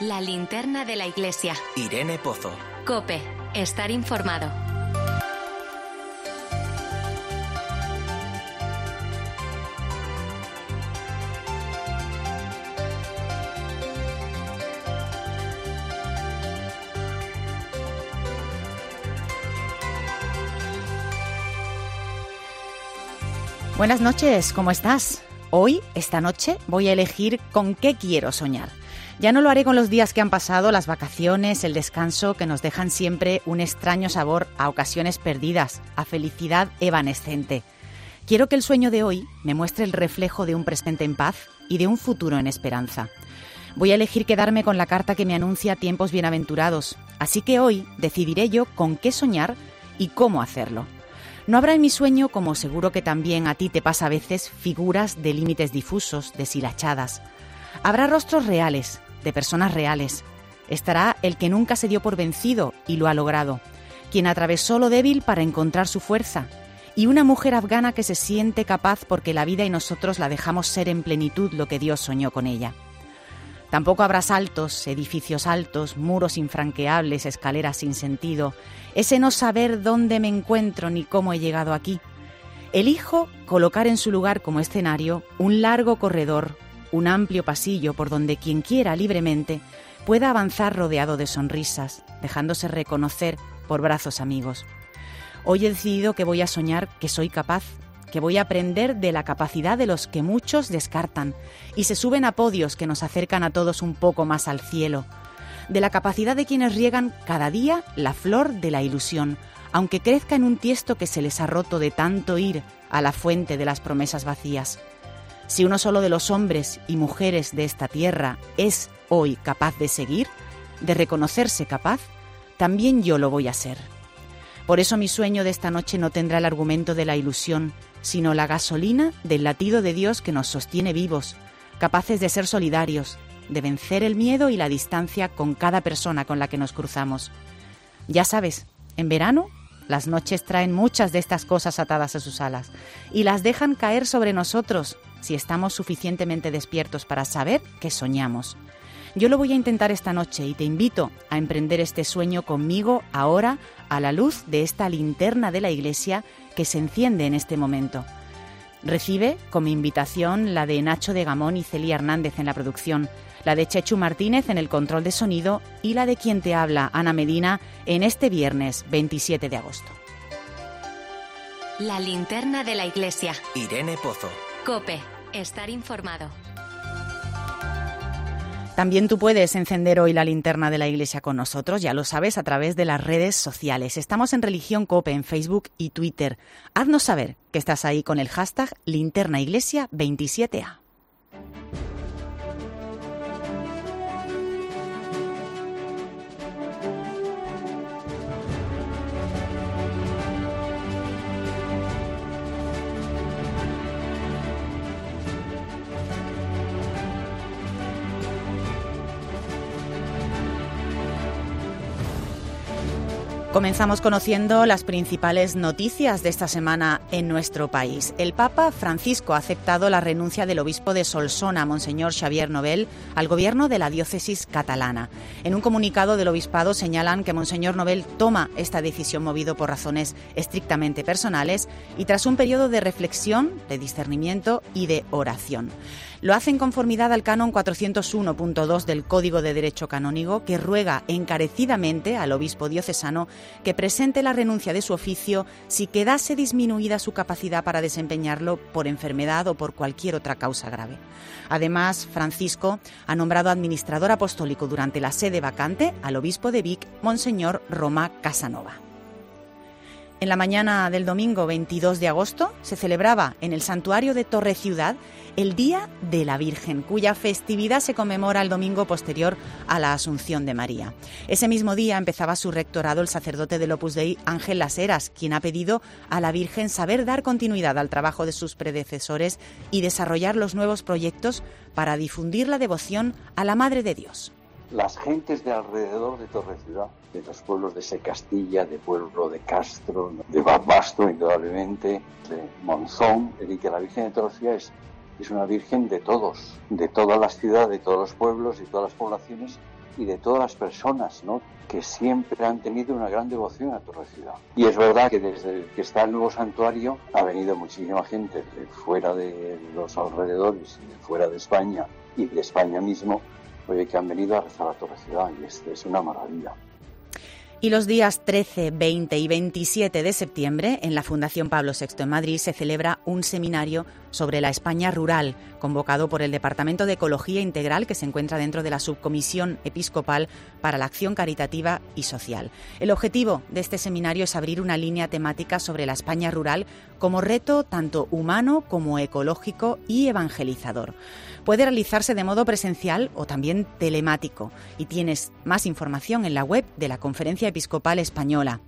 La linterna de la iglesia. Irene Pozo. Cope, estar informado. Buenas noches, ¿cómo estás? Hoy, esta noche, voy a elegir con qué quiero soñar. Ya no lo haré con los días que han pasado, las vacaciones, el descanso, que nos dejan siempre un extraño sabor a ocasiones perdidas, a felicidad evanescente. Quiero que el sueño de hoy me muestre el reflejo de un presente en paz y de un futuro en esperanza. Voy a elegir quedarme con la carta que me anuncia tiempos bienaventurados, así que hoy decidiré yo con qué soñar y cómo hacerlo. No habrá en mi sueño, como seguro que también a ti te pasa a veces, figuras de límites difusos, deshilachadas. Habrá rostros reales, de personas reales. Estará el que nunca se dio por vencido y lo ha logrado, quien atravesó lo débil para encontrar su fuerza, y una mujer afgana que se siente capaz porque la vida y nosotros la dejamos ser en plenitud lo que Dios soñó con ella. Tampoco habrá saltos, edificios altos, muros infranqueables, escaleras sin sentido, ese no saber dónde me encuentro ni cómo he llegado aquí. Elijo colocar en su lugar como escenario un largo corredor, un amplio pasillo por donde quien quiera libremente pueda avanzar rodeado de sonrisas, dejándose reconocer por brazos amigos. Hoy he decidido que voy a soñar que soy capaz que voy a aprender de la capacidad de los que muchos descartan y se suben a podios que nos acercan a todos un poco más al cielo, de la capacidad de quienes riegan cada día la flor de la ilusión, aunque crezca en un tiesto que se les ha roto de tanto ir a la fuente de las promesas vacías. Si uno solo de los hombres y mujeres de esta tierra es hoy capaz de seguir, de reconocerse capaz, también yo lo voy a ser. Por eso mi sueño de esta noche no tendrá el argumento de la ilusión, sino la gasolina del latido de Dios que nos sostiene vivos, capaces de ser solidarios, de vencer el miedo y la distancia con cada persona con la que nos cruzamos. Ya sabes, en verano las noches traen muchas de estas cosas atadas a sus alas y las dejan caer sobre nosotros si estamos suficientemente despiertos para saber que soñamos. Yo lo voy a intentar esta noche y te invito a emprender este sueño conmigo ahora a la luz de esta linterna de la iglesia que se enciende en este momento. Recibe como invitación la de Nacho de Gamón y Celia Hernández en la producción, la de Chechu Martínez en el control de sonido y la de quien te habla, Ana Medina, en este viernes 27 de agosto. La linterna de la iglesia. Irene Pozo. Cope, estar informado. También tú puedes encender hoy la linterna de la iglesia con nosotros, ya lo sabes, a través de las redes sociales. Estamos en Religión Cope en Facebook y Twitter. Haznos saber que estás ahí con el hashtag linternaiglesia27a. Comenzamos conociendo las principales noticias de esta semana en nuestro país. El Papa Francisco ha aceptado la renuncia del obispo de Solsona, Monseñor Xavier Nobel, al gobierno de la diócesis catalana. En un comunicado del obispado señalan que Monseñor Nobel toma esta decisión movido por razones estrictamente personales y tras un periodo de reflexión, de discernimiento y de oración. Lo hace en conformidad al canon 401.2 del Código de Derecho Canónico, que ruega encarecidamente al obispo diocesano que presente la renuncia de su oficio si quedase disminuida su capacidad para desempeñarlo por enfermedad o por cualquier otra causa grave. Además, Francisco ha nombrado administrador apostólico durante la sede vacante al obispo de Vic, Monseñor Roma Casanova. En la mañana del domingo 22 de agosto se celebraba en el santuario de Torre Ciudad el Día de la Virgen, cuya festividad se conmemora el domingo posterior a la Asunción de María. Ese mismo día empezaba su rectorado el sacerdote del Opus Dei Ángel Las Heras, quien ha pedido a la Virgen saber dar continuidad al trabajo de sus predecesores y desarrollar los nuevos proyectos para difundir la devoción a la Madre de Dios las gentes de alrededor de Torre Ciudad, de los pueblos de Secastilla, de Pueblo de Castro, de Basto, indudablemente, de Monzón, y que la Virgen de Torre Ciudad es, una Virgen de todos, de todas las ciudades, de todos los pueblos y todas las poblaciones, y de todas las personas, ¿no? que siempre han tenido una gran devoción a Torre Ciudad. Y es verdad que desde que está el nuevo santuario ha venido muchísima gente de fuera de los alrededores de fuera de España y de España mismo, oye, que han venido a rezar a Torre Ciudad y es, es una maravilla. Y los días 13, 20 y 27 de septiembre, en la Fundación Pablo VI en Madrid, se celebra un seminario sobre la España rural, convocado por el Departamento de Ecología Integral, que se encuentra dentro de la Subcomisión Episcopal para la Acción Caritativa y Social. El objetivo de este seminario es abrir una línea temática sobre la España rural como reto tanto humano como ecológico y evangelizador puede realizarse de modo presencial o también telemático y tienes más información en la web de la Conferencia Episcopal Española.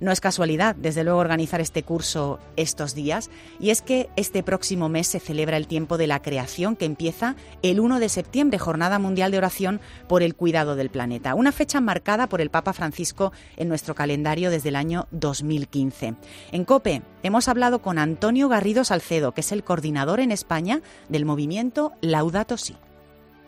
No es casualidad, desde luego, organizar este curso estos días, y es que este próximo mes se celebra el tiempo de la creación que empieza el 1 de septiembre, Jornada Mundial de Oración por el Cuidado del Planeta, una fecha marcada por el Papa Francisco en nuestro calendario desde el año 2015. En COPE hemos hablado con Antonio Garrido Salcedo, que es el coordinador en España del movimiento Laudato Si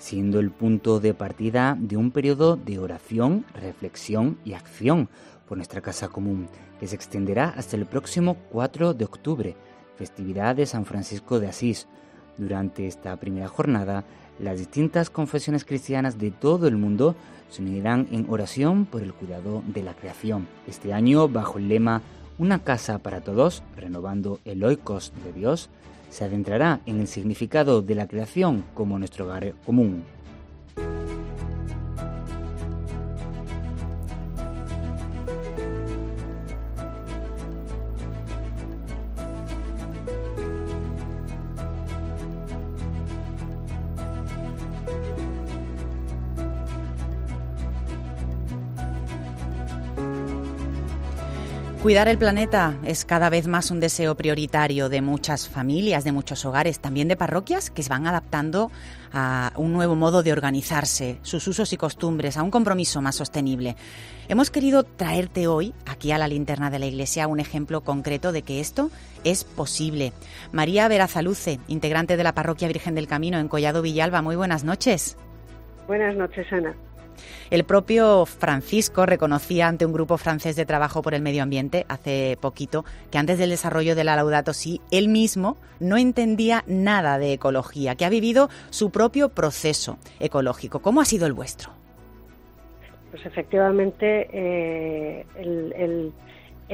siendo el punto de partida de un periodo de oración, reflexión y acción por nuestra casa común, que se extenderá hasta el próximo 4 de octubre, festividad de San Francisco de Asís. Durante esta primera jornada, las distintas confesiones cristianas de todo el mundo se unirán en oración por el cuidado de la creación. Este año, bajo el lema Una casa para todos, renovando el oikos de Dios, se adentrará en el significado de la creación como nuestro hogar común. Cuidar el planeta es cada vez más un deseo prioritario de muchas familias, de muchos hogares, también de parroquias que se van adaptando a un nuevo modo de organizarse, sus usos y costumbres, a un compromiso más sostenible. Hemos querido traerte hoy, aquí a la linterna de la iglesia, un ejemplo concreto de que esto es posible. María Verazaluce, integrante de la Parroquia Virgen del Camino en Collado Villalba, muy buenas noches. Buenas noches, Ana. El propio Francisco reconocía ante un grupo francés de trabajo por el medio ambiente hace poquito que antes del desarrollo de la Laudato Si, él mismo no entendía nada de ecología, que ha vivido su propio proceso ecológico. ¿Cómo ha sido el vuestro? Pues efectivamente, eh, el,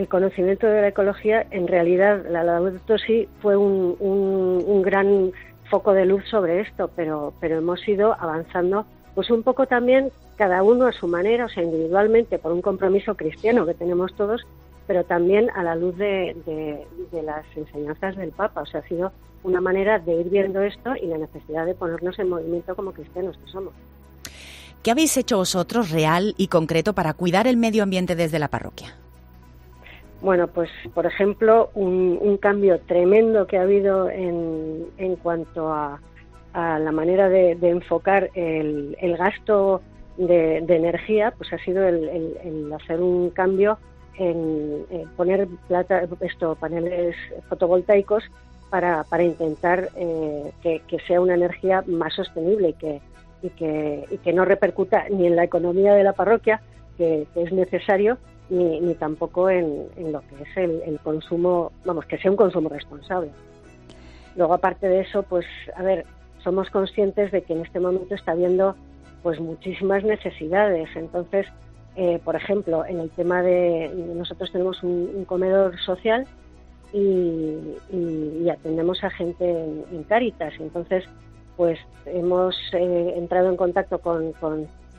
conocimiento de la ecología, en realidad, la Laudato Si fue un, un gran foco de luz sobre esto, pero, pero hemos ido avanzando pues un poco también cada uno a su manera, o sea, individualmente por un compromiso cristiano que tenemos todos, pero también a la luz de, las enseñanzas del Papa. O sea, ha sido una manera de ir viendo esto y la necesidad de ponernos en movimiento como cristianos que somos. ¿Qué habéis hecho vosotros real y concreto para cuidar el medio ambiente desde la parroquia? Bueno, pues por ejemplo, un, cambio tremendo que ha habido en, en cuanto a a la manera de, enfocar el, gasto de, energía, pues ha sido el, hacer un cambio en, poner plata, esto, paneles fotovoltaicos para, para intentar eh, que, sea una energía más sostenible y que, y que, y que no repercuta ni en la economía de la parroquia, que, es necesario, ni, ni tampoco en, en, lo que es el, el, consumo, vamos, que sea un consumo responsable. Luego, aparte de eso, pues, a ver, somos conscientes de que en este momento está habiendo pues muchísimas necesidades. Entonces, eh, por ejemplo, en el tema de nosotros tenemos un, comedor social y, atendemos a gente en, Cáritas. Entonces, pues hemos eh, entrado en contacto con,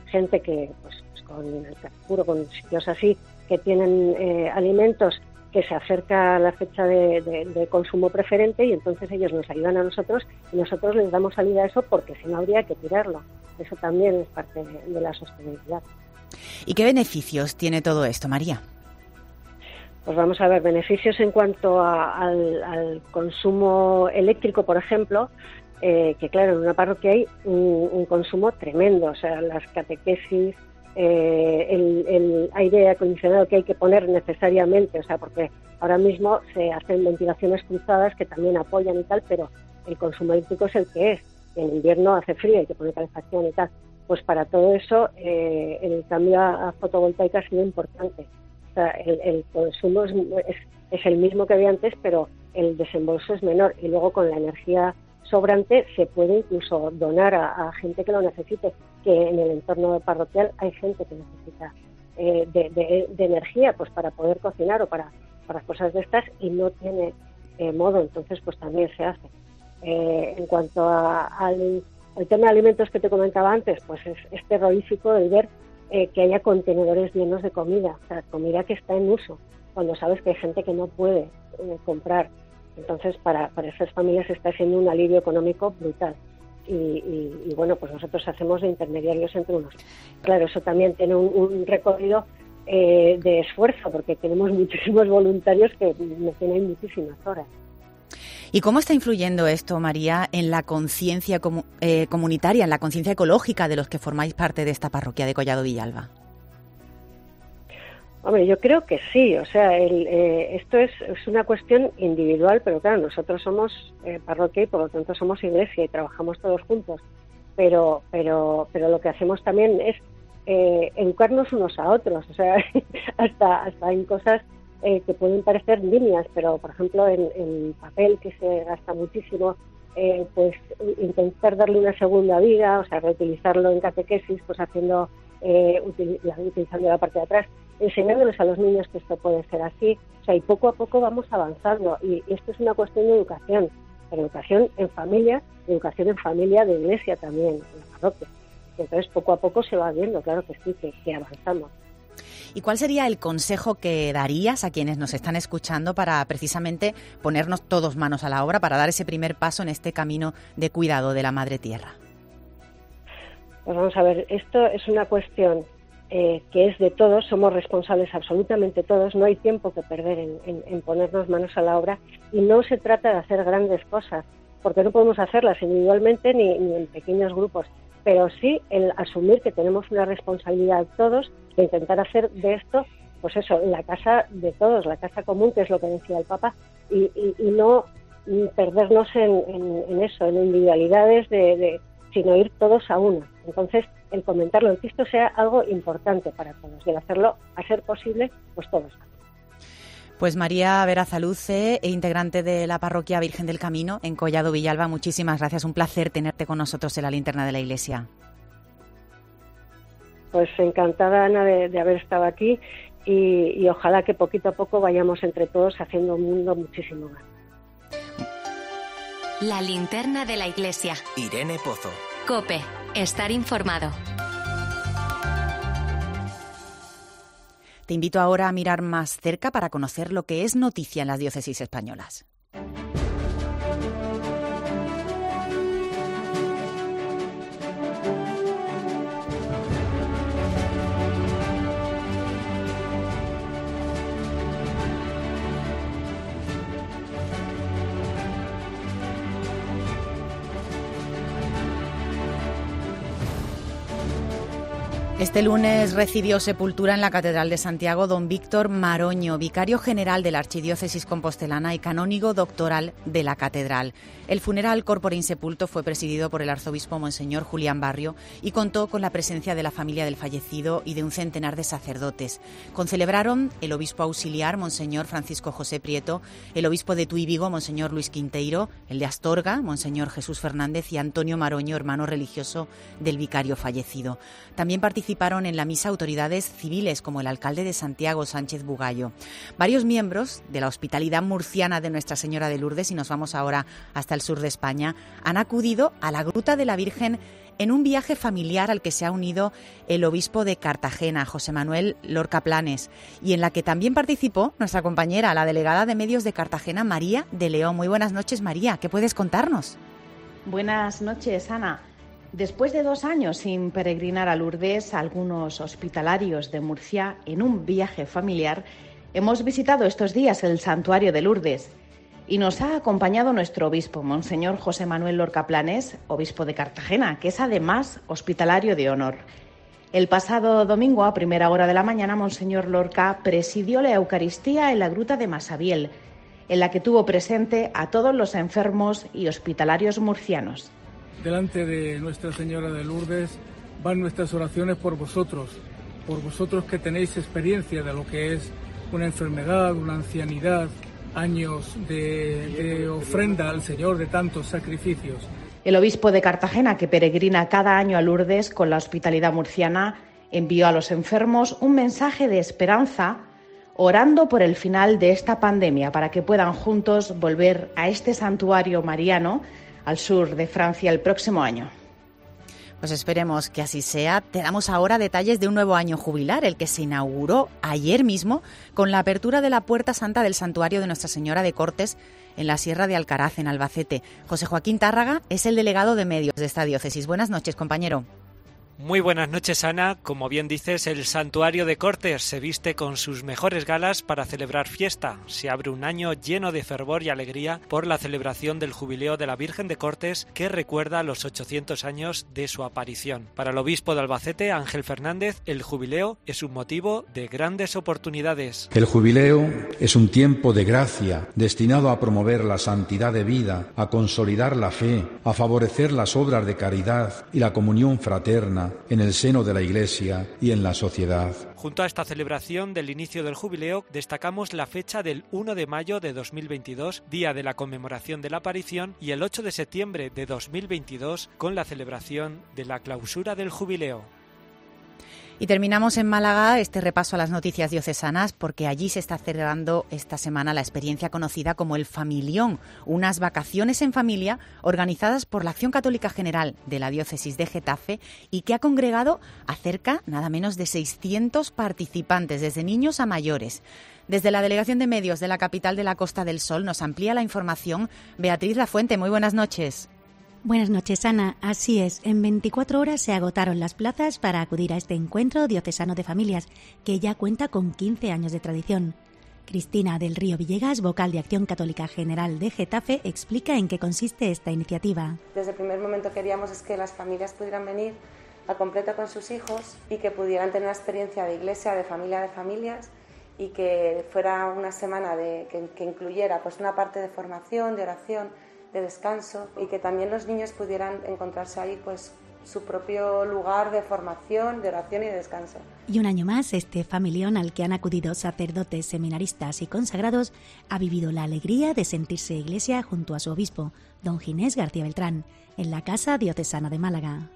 gente que, pues, pues con el Carrefour, con sitios así, que tienen eh, alimentos que se acerca a la fecha de, consumo preferente y entonces ellos nos ayudan a nosotros y nosotros les damos salida a eso porque si no habría que tirarlo. Eso también es parte de la sostenibilidad. ¿Y qué beneficios tiene todo esto, María? Pues vamos a ver, beneficios en cuanto al, consumo eléctrico, por ejemplo, eh, que claro, en una parroquia hay un, consumo tremendo, o sea, las catequesis, eh, el, aire acondicionado que hay que poner necesariamente, o sea, porque ahora mismo se hacen ventilaciones cruzadas que también apoyan y tal, pero el consumo eléctrico es el que es. En invierno hace frío, hay que poner calefacción y tal. pues para todo eso eh, el cambio a, fotovoltaica ha sido importante. El, consumo es, es, el mismo que había antes, pero el desembolso es menor y luego con la energía sobrante se puede incluso donar a, gente que lo necesite, que en el entorno parroquial hay gente que necesita eh, de, energía pues para poder cocinar o para, para cosas de estas y no tiene eh, modo, entonces pues también se hace. En cuanto al el tema de alimentos que te comentaba antes, pues es, terrorífico el ver eh, que haya contenedores llenos de comida, o sea, comida que está en uso, cuando sabes que hay gente que no puede eh, comprar. Entonces, para, para esas familias está siendo un alivio económico brutal. Y, bueno, pues nosotros hacemos de intermediarios entre unos. Claro, eso también tiene un, recorrido eh, de esfuerzo, porque tenemos muchísimos voluntarios que nos tienen muchísimas horas. ¿Y cómo está influyendo esto, María, en la conciencia eh, comunitaria, en la conciencia ecológica de los que formáis parte de esta parroquia de Collado Villalba? Hombre, yo creo que sí. O sea, eh, esto es, una cuestión individual, pero claro, nosotros somos eh, parroquia y por lo tanto somos iglesia y trabajamos todos juntos. Pero, pero, pero lo que hacemos también es educarnos unos a otros. O sea, hasta, hasta en cosas eh, que pueden parecer líneas, pero por ejemplo en, papel que se gasta muchísimo, eh, pues intentar darle una segunda vida, o sea, reutilizarlo en catequesis, pues haciendo, eh, utilizando la parte de atrás, enseñándoles a los niños que esto puede ser así, o sea, y poco a poco vamos avanzando, y, esto es una cuestión de educación, educación en familia, educación en familia de iglesia también, en la parroquia. Entonces, poco a poco se va viendo, claro que sí, que avanzamos. ¿Y cuál sería el consejo que darías a quienes nos están escuchando para precisamente ponernos todos manos a la obra, para dar ese primer paso en este camino de cuidado de la Madre Tierra? Pues vamos a ver, esto es una cuestión eh, que es de todos, somos responsables absolutamente todos, no hay tiempo que perder en, ponernos manos a la obra y no se trata de hacer grandes cosas, porque no podemos hacerlas individualmente ni en pequeños grupos, pero sí el asumir que tenemos una responsabilidad todos de intentar hacer de esto, pues eso, la casa de todos, la casa común, que es lo que decía el Papa, y, no perdernos en, eso, en individualidades, de, sino ir todos a una. Entonces, el comentarlo, el que esto sea algo importante para todos y el hacerlo, a ser posible, pues todos. Pues María Verazaluce, e integrante de la Parroquia Virgen del Camino en Collado Villalba, muchísimas gracias. Un placer tenerte con nosotros en la linterna de la Iglesia. Pues encantada, Ana, de, haber estado aquí y, ojalá que poquito a poco vayamos entre todos haciendo un mundo muchísimo más. La linterna de la iglesia. Irene Pozo. Cope, estar informado. Te invito ahora a mirar más cerca para conocer lo que es noticia en las diócesis españolas. Este lunes recibió sepultura en la Catedral de Santiago don Víctor Maroño, vicario general de la Archidiócesis Compostelana y canónigo doctoral de la Catedral. El funeral corpore insepulto fue presidido por el arzobispo Monseñor Julián Barrio y contó con la presencia de la familia del fallecido y de un centenar de sacerdotes. Concelebraron el obispo auxiliar Monseñor Francisco José Prieto, el obispo de Tuy Vigo Monseñor Luis Quinteiro, el de Astorga Monseñor Jesús Fernández y Antonio Maroño, hermano religioso del vicario fallecido. También participaron en la misa autoridades civiles como el alcalde de Santiago, Sánchez Bugallo. Varios miembros de la hospitalidad murciana de Nuestra Señora de Lourdes, y nos vamos ahora hasta el sur de España, han acudido a la Gruta de la Virgen en un viaje familiar al que se ha unido el obispo de Cartagena, José Manuel Lorca Planes, y en la que también participó nuestra compañera, la delegada de medios de Cartagena, María de León. Muy buenas noches, María. ¿Qué puedes contarnos? Buenas noches, Ana. Después de dos años sin peregrinar a Lourdes, algunos hospitalarios de Murcia, en un viaje familiar, hemos visitado estos días el santuario de Lourdes y nos ha acompañado nuestro obispo, Monseñor José Manuel Lorca Planes, obispo de Cartagena, que es además hospitalario de honor. El pasado domingo, a primera hora de la mañana, Monseñor Lorca presidió la Eucaristía en la gruta de Masabiel, en la que tuvo presente a todos los enfermos y hospitalarios murcianos delante de Nuestra Señora de Lourdes van nuestras oraciones por vosotros, por vosotros que tenéis experiencia de lo que es una enfermedad, una ancianidad, años de, ofrenda al Señor de tantos sacrificios. El obispo de Cartagena, que peregrina cada año a Lourdes con la hospitalidad murciana, envió a los enfermos un mensaje de esperanza orando por el final de esta pandemia para que puedan juntos volver a este santuario mariano al sur de Francia el próximo año. Pues esperemos que así sea. Te damos ahora detalles de un nuevo año jubilar, el que se inauguró ayer mismo con la apertura de la Puerta Santa del Santuario de Nuestra Señora de Cortes en la Sierra de Alcaraz, en Albacete. José Joaquín Tárraga es el delegado de medios de esta diócesis. Buenas noches, compañero. Muy buenas noches, Ana. Como bien dices, el santuario de Cortes se viste con sus mejores galas para celebrar fiesta. Se abre un año lleno de fervor y alegría por la celebración del jubileo de la Virgen de Cortes que recuerda los 800 años de su aparición. Para el obispo de Albacete, Ángel Fernández, el jubileo es un motivo de grandes oportunidades. El jubileo es un tiempo de gracia destinado a promover la santidad de vida, a consolidar la fe, a favorecer las obras de caridad y la comunión fraterna en el seno de la Iglesia y en la sociedad. Junto a esta celebración del inicio del jubileo, destacamos la fecha del 1 de mayo de 2022, día de la conmemoración de la aparición, y el 8 de septiembre de 2022, con la celebración de la clausura del jubileo. Y terminamos en Málaga este repaso a las noticias diocesanas porque allí se está celebrando esta semana la experiencia conocida como el Familión, unas vacaciones en familia organizadas por la Acción Católica General de la Diócesis de Getafe y que ha congregado a cerca nada menos de 600 participantes, desde niños a mayores. Desde la Delegación de Medios de la capital de la Costa del Sol nos amplía la información Beatriz Lafuente. Muy buenas noches. Buenas noches, Ana. Así es, en 24 horas se agotaron las plazas para acudir a este encuentro diocesano de familias, que ya cuenta con 15 años de tradición. Cristina del Río Villegas, vocal de Acción Católica General de Getafe, explica en qué consiste esta iniciativa. Desde el primer momento queríamos es que las familias pudieran venir a completo con sus hijos y que pudieran tener una experiencia de iglesia, de familia de familias y que fuera una semana que, que incluyera pues una parte de formación, de oración, de descanso y que también los niños pudieran encontrarse ahí pues su propio lugar de formación, de oración y de descanso. Y un año más, este familión al que han acudido sacerdotes, seminaristas y consagrados ha vivido la alegría de sentirse iglesia junto a su obispo, don Ginés García Beltrán, en la Casa Diocesana de Málaga.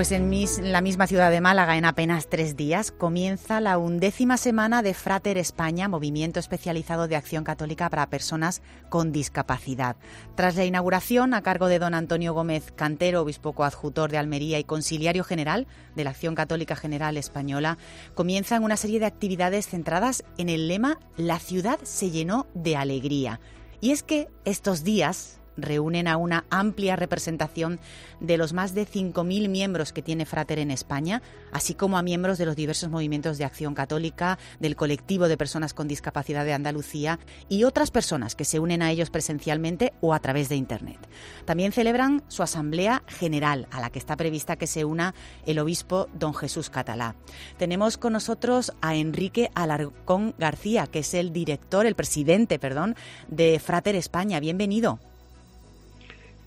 Pues en, la misma ciudad de Málaga, en apenas tres días, comienza la undécima semana de Frater España, movimiento especializado de acción católica para personas con discapacidad. Tras la inauguración, a cargo de don Antonio Gómez Cantero, obispo coadjutor de Almería y conciliario general de la Acción Católica General Española, comienzan una serie de actividades centradas en el lema La ciudad se llenó de alegría. Y es que estos días, reúnen a una amplia representación de los más de 5.000 miembros que tiene Frater en España, así como a miembros de los diversos movimientos de acción católica, del colectivo de personas con discapacidad de Andalucía y otras personas que se unen a ellos presencialmente o a través de Internet. También celebran su asamblea general, a la que está prevista que se una el obispo don Jesús Catalá. Tenemos con nosotros a Enrique Alarcón García, que es el director, el presidente, perdón, de Frater España. Bienvenido.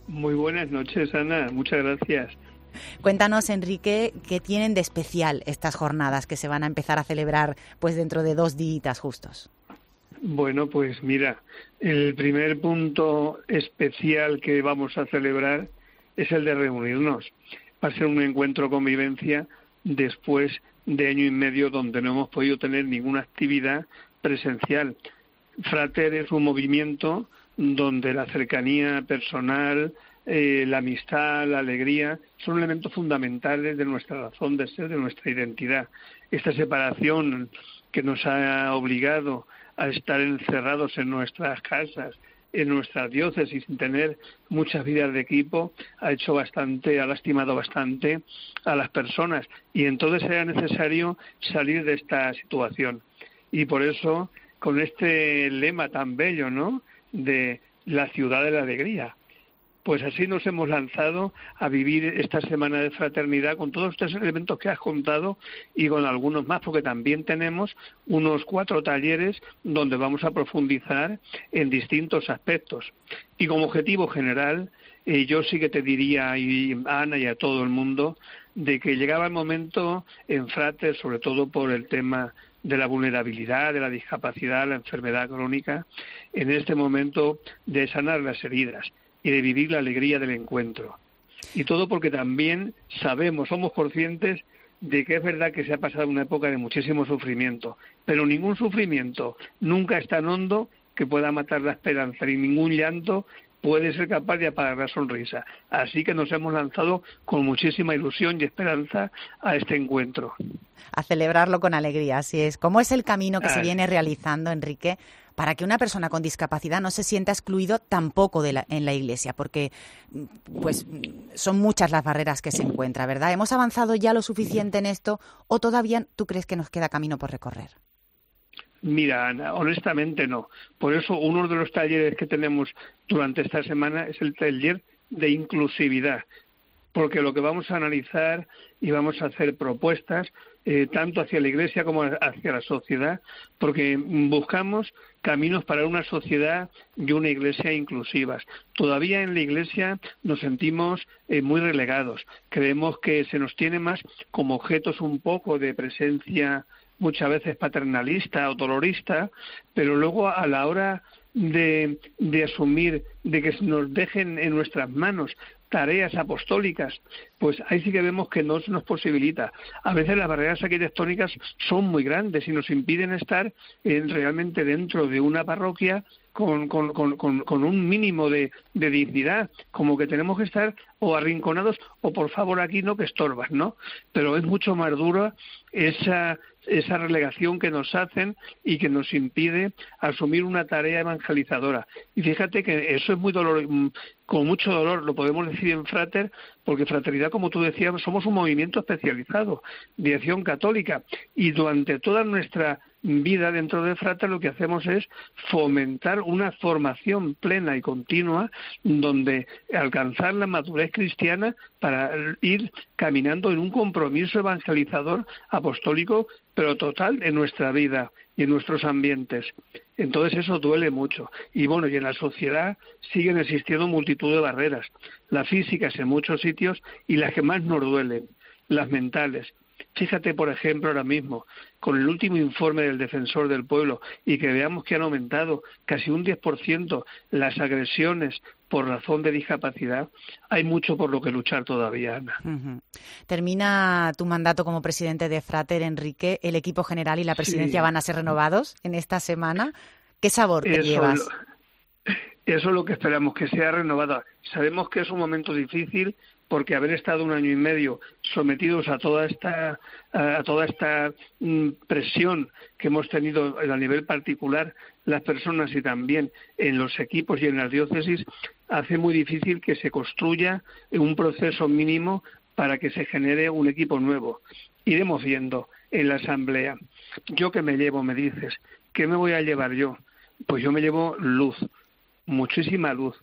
Muy buenas noches, Ana. Muchas gracias. Cuéntanos, Enrique, qué tienen de especial estas jornadas que se van a empezar a celebrar pues dentro de dos días justos. Bueno, pues mira, el primer punto especial que vamos a celebrar es el de reunirnos. Va a ser un encuentro convivencia después de año y medio donde no hemos podido tener ninguna actividad presencial. Frater es un movimiento donde la cercanía personal, eh, la amistad, la alegría, son elementos fundamentales de nuestra razón de ser, de nuestra identidad. Esta separación que nos ha obligado a estar encerrados en nuestras casas, en nuestras diócesis, sin tener muchas vidas de equipo, ha hecho bastante, ha lastimado bastante a las personas. Y entonces era necesario salir de esta situación. Y por eso, con este lema tan bello, ¿no? De la ciudad de la alegría. Pues así nos hemos lanzado a vivir esta semana de fraternidad con todos estos elementos que has contado y con algunos más, porque también tenemos unos cuatro talleres donde vamos a profundizar en distintos aspectos. Y como objetivo general, eh, yo sí que te diría a Ana y a todo el mundo de que llegaba el momento en Frater, sobre todo por el tema de la vulnerabilidad, de la discapacidad, la enfermedad crónica, en este momento de sanar las heridas y de vivir la alegría del encuentro. Y todo porque también sabemos, somos conscientes de que es verdad que se ha pasado una época de muchísimo sufrimiento, pero ningún sufrimiento nunca es tan hondo que pueda matar la esperanza, ni ningún llanto puede ser capaz de apagar la sonrisa. Así que nos hemos lanzado con muchísima ilusión y esperanza a este encuentro. A celebrarlo con alegría, así es. ¿Cómo es el camino que se viene realizando, Enrique, para que una persona con discapacidad no se sienta excluido tampoco de en la Iglesia, porque pues son muchas las barreras que se encuentra, ¿verdad? ¿Hemos avanzado ya lo suficiente en esto o todavía tú crees que nos queda camino por recorrer? Mira, Ana, honestamente no. Por eso uno de los talleres que tenemos durante esta semana es el taller de inclusividad, porque lo que vamos a analizar y vamos a hacer propuestas eh, tanto hacia la Iglesia como hacia la sociedad, porque buscamos caminos para una sociedad y una Iglesia inclusivas. Todavía en la Iglesia nos sentimos eh, muy relegados. Creemos que se nos tiene más como objetos un poco de presencia muchas veces paternalista o dolorista, pero luego a la hora de, de, asumir, de que nos dejen en nuestras manos tareas apostólicas, pues ahí sí que vemos que no se nos posibilita. A veces las barreras arquitectónicas son muy grandes y nos impiden estar realmente dentro de una parroquia con, con, con, con un mínimo de, dignidad, como que tenemos que estar o arrinconados o por favor aquí no que estorbas, ¿no? Pero es mucho más dura esa, esa relegación que nos hacen y que nos impide asumir una tarea evangelizadora. Y fíjate que eso es muy dolor, con mucho dolor, lo podemos decir en Frater, porque Fraternidad, como tú decías, somos un movimiento especializado de acción católica y durante toda nuestra vida dentro de Frater lo que hacemos es fomentar una formación plena y continua donde alcanzar la madurez cristiana para ir caminando en un compromiso evangelizador apostólico pero total en nuestra vida y en nuestros ambientes. Entonces eso duele mucho. Y bueno, y en la sociedad siguen existiendo multitud de barreras, las físicas en muchos sitios y las que más nos duelen, las mentales. Fíjate, por ejemplo, ahora mismo, con el último informe del Defensor del Pueblo y que veamos que han aumentado casi un 10% las agresiones por razón de discapacidad, hay mucho por lo que luchar todavía, Ana. Termina tu mandato como presidente de Frater, Enrique. ¿El equipo general y la presidencia van a ser renovados en esta semana? ¿Qué sabor te llevas? eso es lo que esperamos, que sea renovada. Sabemos que es un momento difícil porque haber estado un año y medio sometidos a toda esta a toda esta mm, presión que hemos tenido a nivel particular las personas y también en los equipos y en las diócesis hace muy difícil que se construya un proceso mínimo para que se genere un equipo nuevo. Iremos viendo en la asamblea. Yo que me llevo, me dices, ¿qué me voy a llevar yo? Pues yo me llevo luz, muchísima luz.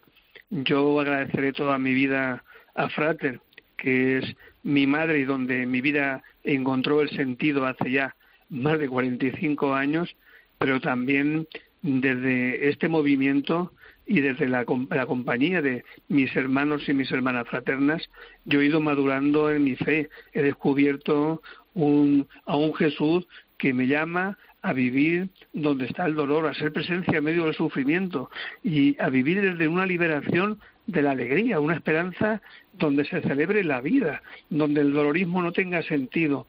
Yo agradeceré toda mi vida a Frater, que es mi madre y donde mi vida encontró el sentido hace ya más de 45 años, pero también desde este movimiento y desde la, la, compañía de mis hermanos y mis hermanas fraternas, yo he ido madurando en mi fe. He descubierto un, a un Jesús que me llama a vivir donde está el dolor, a ser presencia en medio del sufrimiento y a vivir desde una liberación de la alegría, una esperanza donde se celebre la vida, donde el dolorismo no tenga sentido.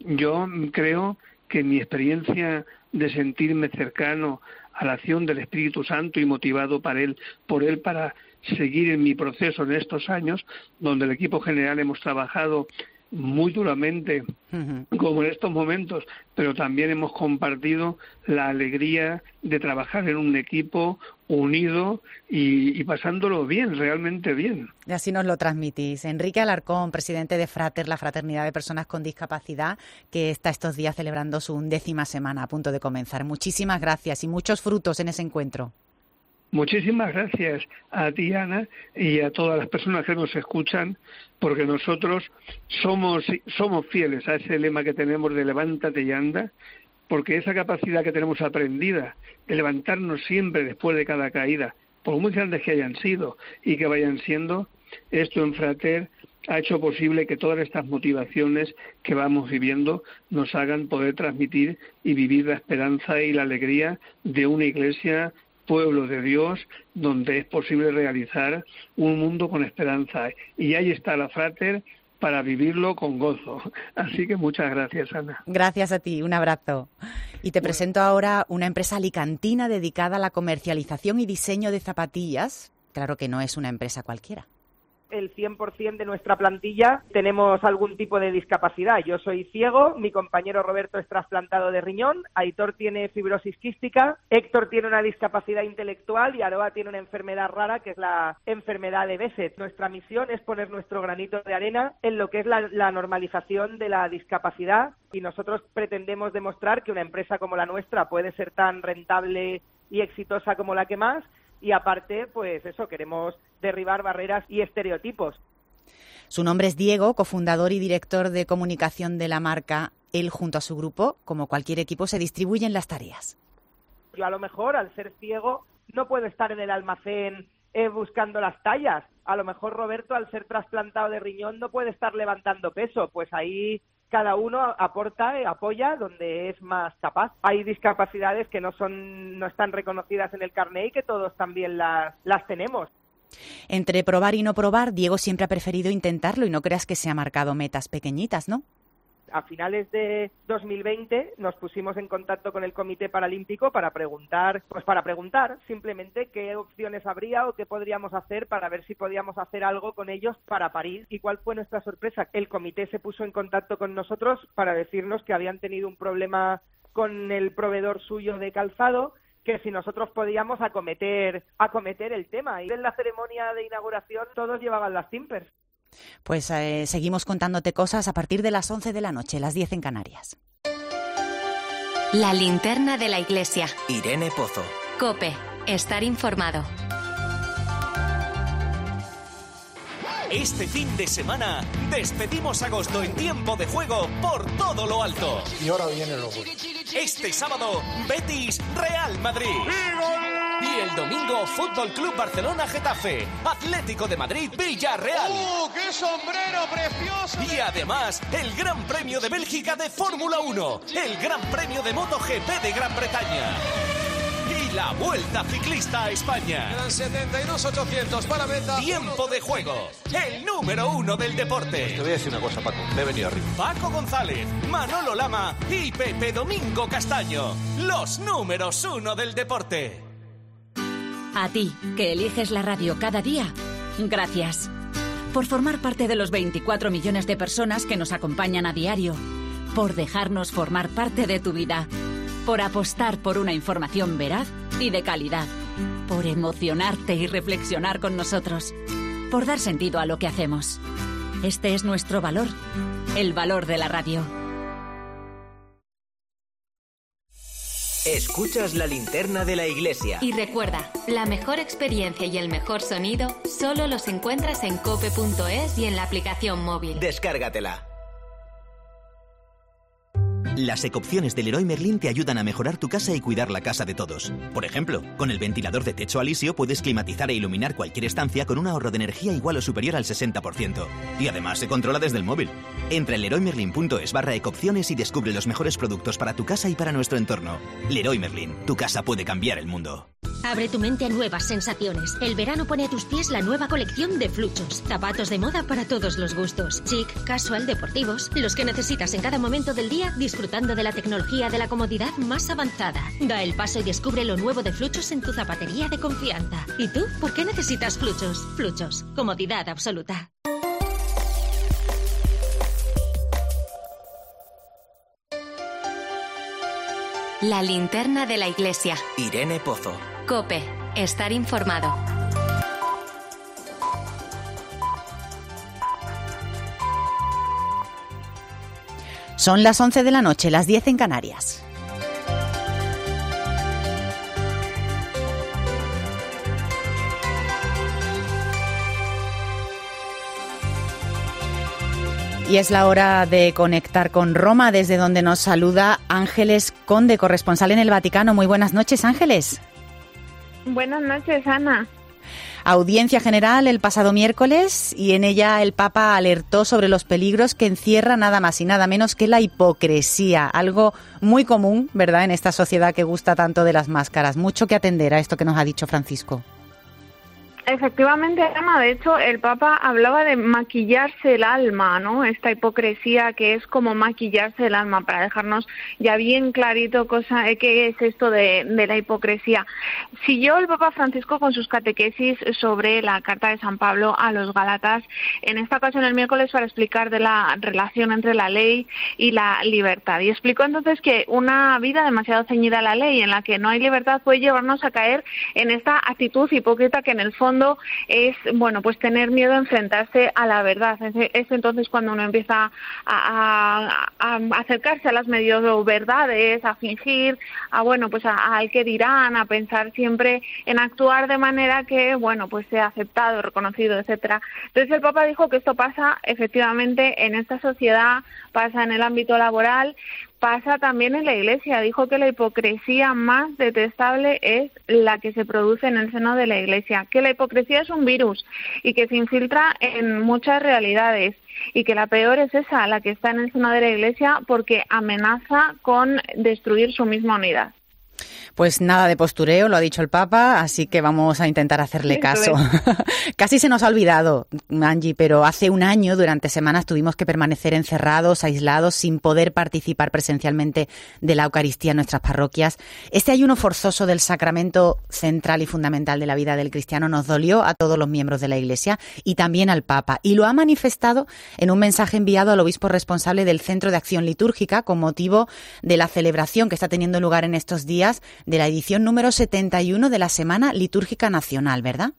Yo creo que mi experiencia de sentirme cercano a la acción del Espíritu Santo y motivado para él, por él para seguir en mi proceso en estos años, donde el equipo general hemos trabajado muy duramente, como en estos momentos, pero también hemos compartido la alegría de trabajar en un equipo unido y, pasándolo bien, realmente bien. Y así nos lo transmitís. Enrique Alarcón, presidente de Frater, la Fraternidad de Personas con Discapacidad, que está estos días celebrando su undécima semana a punto de comenzar. Muchísimas gracias y muchos frutos en ese encuentro. Muchísimas gracias a ti, Ana, y a todas las personas que nos escuchan, porque nosotros somos, somos fieles a ese lema que tenemos de levántate y anda, porque esa capacidad que tenemos aprendida de levantarnos siempre después de cada caída, por muy grandes que hayan sido y que vayan siendo, esto en Frater ha hecho posible que todas estas motivaciones que vamos viviendo nos hagan poder transmitir y vivir la esperanza y la alegría de una iglesia pueblo de Dios donde es posible realizar un mundo con esperanza. Y ahí está la Frater para vivirlo con gozo. Así que muchas gracias, Ana. Gracias a ti, un abrazo. Y te presento ahora una empresa alicantina dedicada a la comercialización y diseño de zapatillas. Claro que no es una empresa cualquiera el 100% de nuestra plantilla tenemos algún tipo de discapacidad. Yo soy ciego, mi compañero Roberto es trasplantado de riñón, Aitor tiene fibrosis quística, Héctor tiene una discapacidad intelectual y Aroa tiene una enfermedad rara que es la enfermedad de Besset. Nuestra misión es poner nuestro granito de arena en lo que es la, la normalización de la discapacidad y nosotros pretendemos demostrar que una empresa como la nuestra puede ser tan rentable y exitosa como la que más y aparte, pues eso, queremos derribar barreras y estereotipos. Su nombre es Diego, cofundador y director de comunicación de la marca. Él, junto a su grupo, como cualquier equipo, se distribuyen las tareas. Yo a lo mejor, al ser ciego, no puedo estar en el almacén eh, buscando las tallas. A lo mejor Roberto, al ser trasplantado de riñón, no puede estar levantando peso. Pues ahí cada uno aporta, eh, apoya donde es más capaz. Hay discapacidades que no son, no están reconocidas en el carnet y que todos también las, las tenemos. Entre probar y no probar, Diego siempre ha preferido intentarlo y no creas que se ha marcado metas pequeñitas, ¿no? A finales de 2020 nos pusimos en contacto con el Comité Paralímpico para preguntar, pues para preguntar simplemente qué opciones habría o qué podríamos hacer para ver si podíamos hacer algo con ellos para París. ¿Y cuál fue nuestra sorpresa? El comité se puso en contacto con nosotros para decirnos que habían tenido un problema con el proveedor suyo de calzado que si nosotros podíamos acometer, acometer el tema. Y en la ceremonia de inauguración todos llevaban las timpers. Pues eh, seguimos contándote cosas a partir de las 11 de la noche, las 10 en Canarias. La linterna de la iglesia. Irene Pozo. Cope, estar informado. Este fin de semana despedimos agosto en tiempo de juego por todo lo alto. Y ahora viene lo Este sábado, Betis Real Madrid. Y el domingo, Fútbol Club Barcelona Getafe, Atlético de Madrid Villarreal. ¡Uh, qué sombrero precioso! Y además, el Gran Premio de Bélgica de Fórmula 1, el Gran Premio de MotoGP de Gran Bretaña. La Vuelta Ciclista a España. Quedan 72-800 para meta. Tiempo de juego. El número uno del deporte. Te voy a decir una cosa, Paco. Me he venido arriba. Paco González, Manolo Lama y Pepe Domingo Castaño. Los números uno del deporte. A ti, que eliges la radio cada día, gracias. Por formar parte de los 24 millones de personas que nos acompañan a diario. Por dejarnos formar parte de tu vida. Por apostar por una información veraz y de calidad. Por emocionarte y reflexionar con nosotros. Por dar sentido a lo que hacemos. Este es nuestro valor, el valor de la radio. Escuchas la linterna de la iglesia. Y recuerda, la mejor experiencia y el mejor sonido solo los encuentras en cope.es y en la aplicación móvil. Descárgatela. Las ecopciones del Leroy Merlin te ayudan a mejorar tu casa y cuidar la casa de todos. Por ejemplo, con el ventilador de techo alisio puedes climatizar e iluminar cualquier estancia con un ahorro de energía igual o superior al 60%. Y además se controla desde el móvil. Entra en leroymerlin.es barra ecopciones y descubre los mejores productos para tu casa y para nuestro entorno. Leroy Merlin, tu casa puede cambiar el mundo. Abre tu mente a nuevas sensaciones. El verano pone a tus pies la nueva colección de Fluchos. Zapatos de moda para todos los gustos. Chic, casual, deportivos. Los que necesitas en cada momento del día disfrutando de la tecnología de la comodidad más avanzada. Da el paso y descubre lo nuevo de Fluchos en tu zapatería de confianza. ¿Y tú? ¿Por qué necesitas Fluchos? Fluchos. Comodidad absoluta. La linterna de la iglesia. Irene Pozo. Cope, estar informado. Son las 11 de la noche, las 10 en Canarias. Y es la hora de conectar con Roma, desde donde nos saluda Ángeles Conde, corresponsal en el Vaticano. Muy buenas noches, Ángeles. Buenas noches, Ana. Audiencia general el pasado miércoles y en ella el Papa alertó sobre los peligros que encierra nada más y nada menos que la hipocresía, algo muy común, ¿verdad?, en esta sociedad que gusta tanto de las máscaras. Mucho que atender a esto que nos ha dicho Francisco. Efectivamente, Ana, de hecho, el Papa hablaba de maquillarse el alma, ¿no? Esta hipocresía que es como maquillarse el alma, para dejarnos ya bien clarito cosa, eh, qué es esto de, la hipocresía. Siguió el Papa Francisco con sus catequesis sobre la carta de San Pablo a los Galatas, en esta ocasión el miércoles para explicar de la relación entre la ley y la libertad. Y explicó entonces que una vida demasiado ceñida a la ley, en la que no hay libertad, puede llevarnos a caer en esta actitud hipócrita que en el fondo es, bueno, pues tener miedo a enfrentarse a la verdad. Es, entonces cuando uno empieza a, acercarse a las medio verdades, a fingir, a, bueno, pues al que dirán, a pensar siempre en actuar de manera que, bueno, pues sea aceptado, reconocido, etcétera. Entonces el Papa dijo que esto pasa efectivamente en esta sociedad, pasa en el ámbito laboral, pasa también en la Iglesia. Dijo que la hipocresía más detestable es la que se produce en el seno de la Iglesia, que la hipocresía es un virus y que se infiltra en muchas realidades y que la peor es esa, la que está en el seno de la Iglesia porque amenaza con destruir su misma unidad. Pues nada de postureo, lo ha dicho el Papa, así que vamos a intentar hacerle caso. Casi se nos ha olvidado, Angie, pero hace un año, durante semanas, tuvimos que permanecer encerrados, aislados, sin poder participar presencialmente de la Eucaristía en nuestras parroquias. Este ayuno forzoso del sacramento central y fundamental de la vida del cristiano nos dolió a todos los miembros de la Iglesia y también al Papa, y lo ha manifestado en un mensaje enviado al obispo responsable del Centro de Acción Litúrgica con motivo de la celebración que está teniendo lugar en estos días de la edición número 71 de la Semana Litúrgica Nacional, ¿verdad?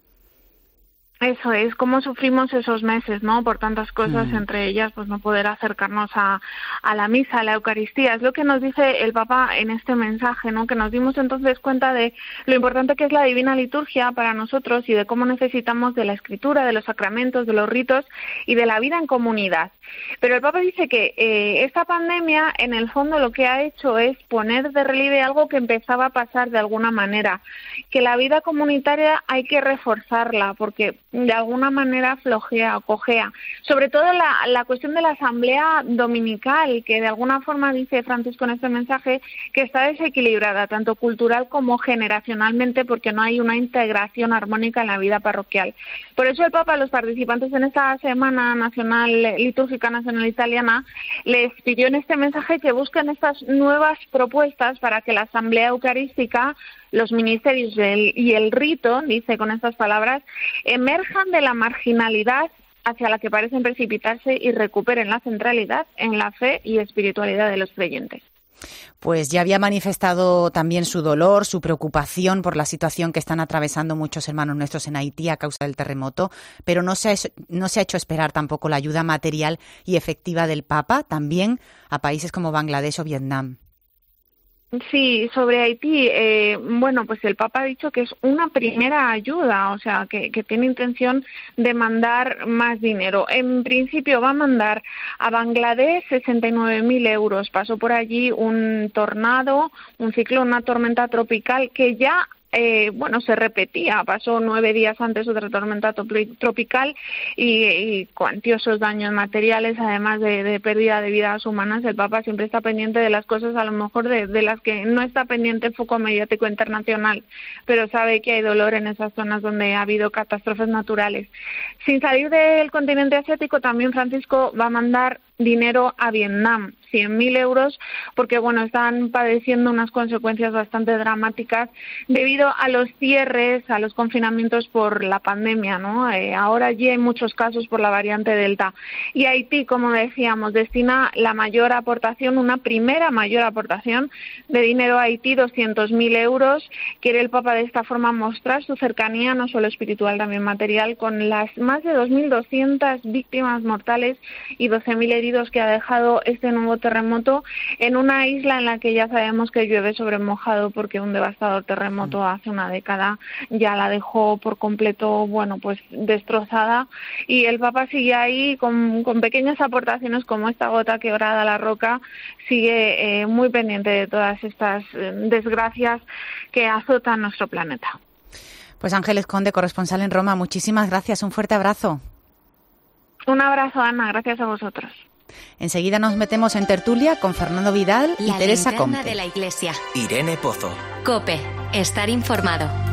Eso es, cómo sufrimos esos meses, ¿no? Por tantas cosas, mm. entre ellas, pues no poder acercarnos a, a, la misa, a la Eucaristía. Es lo que nos dice el Papa en este mensaje, ¿no? Que nos dimos entonces cuenta de lo importante que es la divina liturgia para nosotros y de cómo necesitamos de la escritura, de los sacramentos, de los ritos y de la vida en comunidad. Pero el Papa dice que eh, esta pandemia, en el fondo, lo que ha hecho es poner de relieve algo que empezaba a pasar de alguna manera, que la vida comunitaria hay que reforzarla, porque de alguna manera flojea o cojea. Sobre todo la, cuestión de la asamblea dominical, que de alguna forma dice Francisco en este mensaje que está desequilibrada, tanto cultural como generacionalmente, porque no hay una integración armónica en la vida parroquial. Por eso el Papa, los participantes en esta Semana Nacional Litúrgica Nacional Italiana, les pidió en este mensaje que busquen estas nuevas propuestas para que la Asamblea Eucarística los ministerios y el rito, dice con estas palabras, emerjan de la marginalidad hacia la que parecen precipitarse y recuperen la centralidad en la fe y espiritualidad de los creyentes. Pues ya había manifestado también su dolor, su preocupación por la situación que están atravesando muchos hermanos nuestros en Haití a causa del terremoto, pero no se, ha, no se ha hecho esperar tampoco la ayuda material y efectiva del Papa, también a países como Bangladesh o Vietnam. Sí, sobre Haití, eh, bueno, pues el Papa ha dicho que es una primera ayuda, o sea, que, que tiene intención de mandar más dinero. En principio va a mandar a Bangladesh 69.000 euros. Pasó por allí un tornado, un ciclón, una tormenta tropical que ya eh, bueno, se repetía. Pasó nueve días antes otra tormenta tropical y, cuantiosos daños materiales, además de, pérdida de vidas humanas. El Papa siempre está pendiente de las cosas, a lo mejor de, de, las que no está pendiente el foco mediático internacional, pero sabe que hay dolor en esas zonas donde ha habido catástrofes naturales. Sin salir del continente asiático, también Francisco va a mandar dinero a Vietnam, 100.000 euros, porque bueno, están padeciendo unas consecuencias bastante dramáticas debido a los cierres, a los confinamientos por la pandemia, ¿no? Eh, ahora ya hay muchos casos por la variante Delta. Y Haití, como decíamos, destina la mayor aportación, una primera mayor aportación de dinero a Haití, 200.000 euros. Quiere el Papa de esta forma mostrar su cercanía, no solo espiritual, también material, con las más de 2.200 víctimas mortales y 12.000 heridos heridos que ha dejado este nuevo terremoto en una isla en la que ya sabemos que llueve sobre mojado porque un devastador terremoto hace una década ya la dejó por completo, bueno, pues destrozada y el Papa sigue ahí con, pequeñas aportaciones como esta gota quebrada a la roca, sigue eh, muy pendiente de todas estas eh, desgracias que azotan nuestro planeta. Pues Ángeles Conde, corresponsal en Roma, muchísimas gracias, un fuerte abrazo. Un abrazo, Ana, gracias a vosotros. Enseguida nos metemos en tertulia con Fernando Vidal y Teresa Comte. de la Iglesia. Irene Pozo. Cope, estar informado.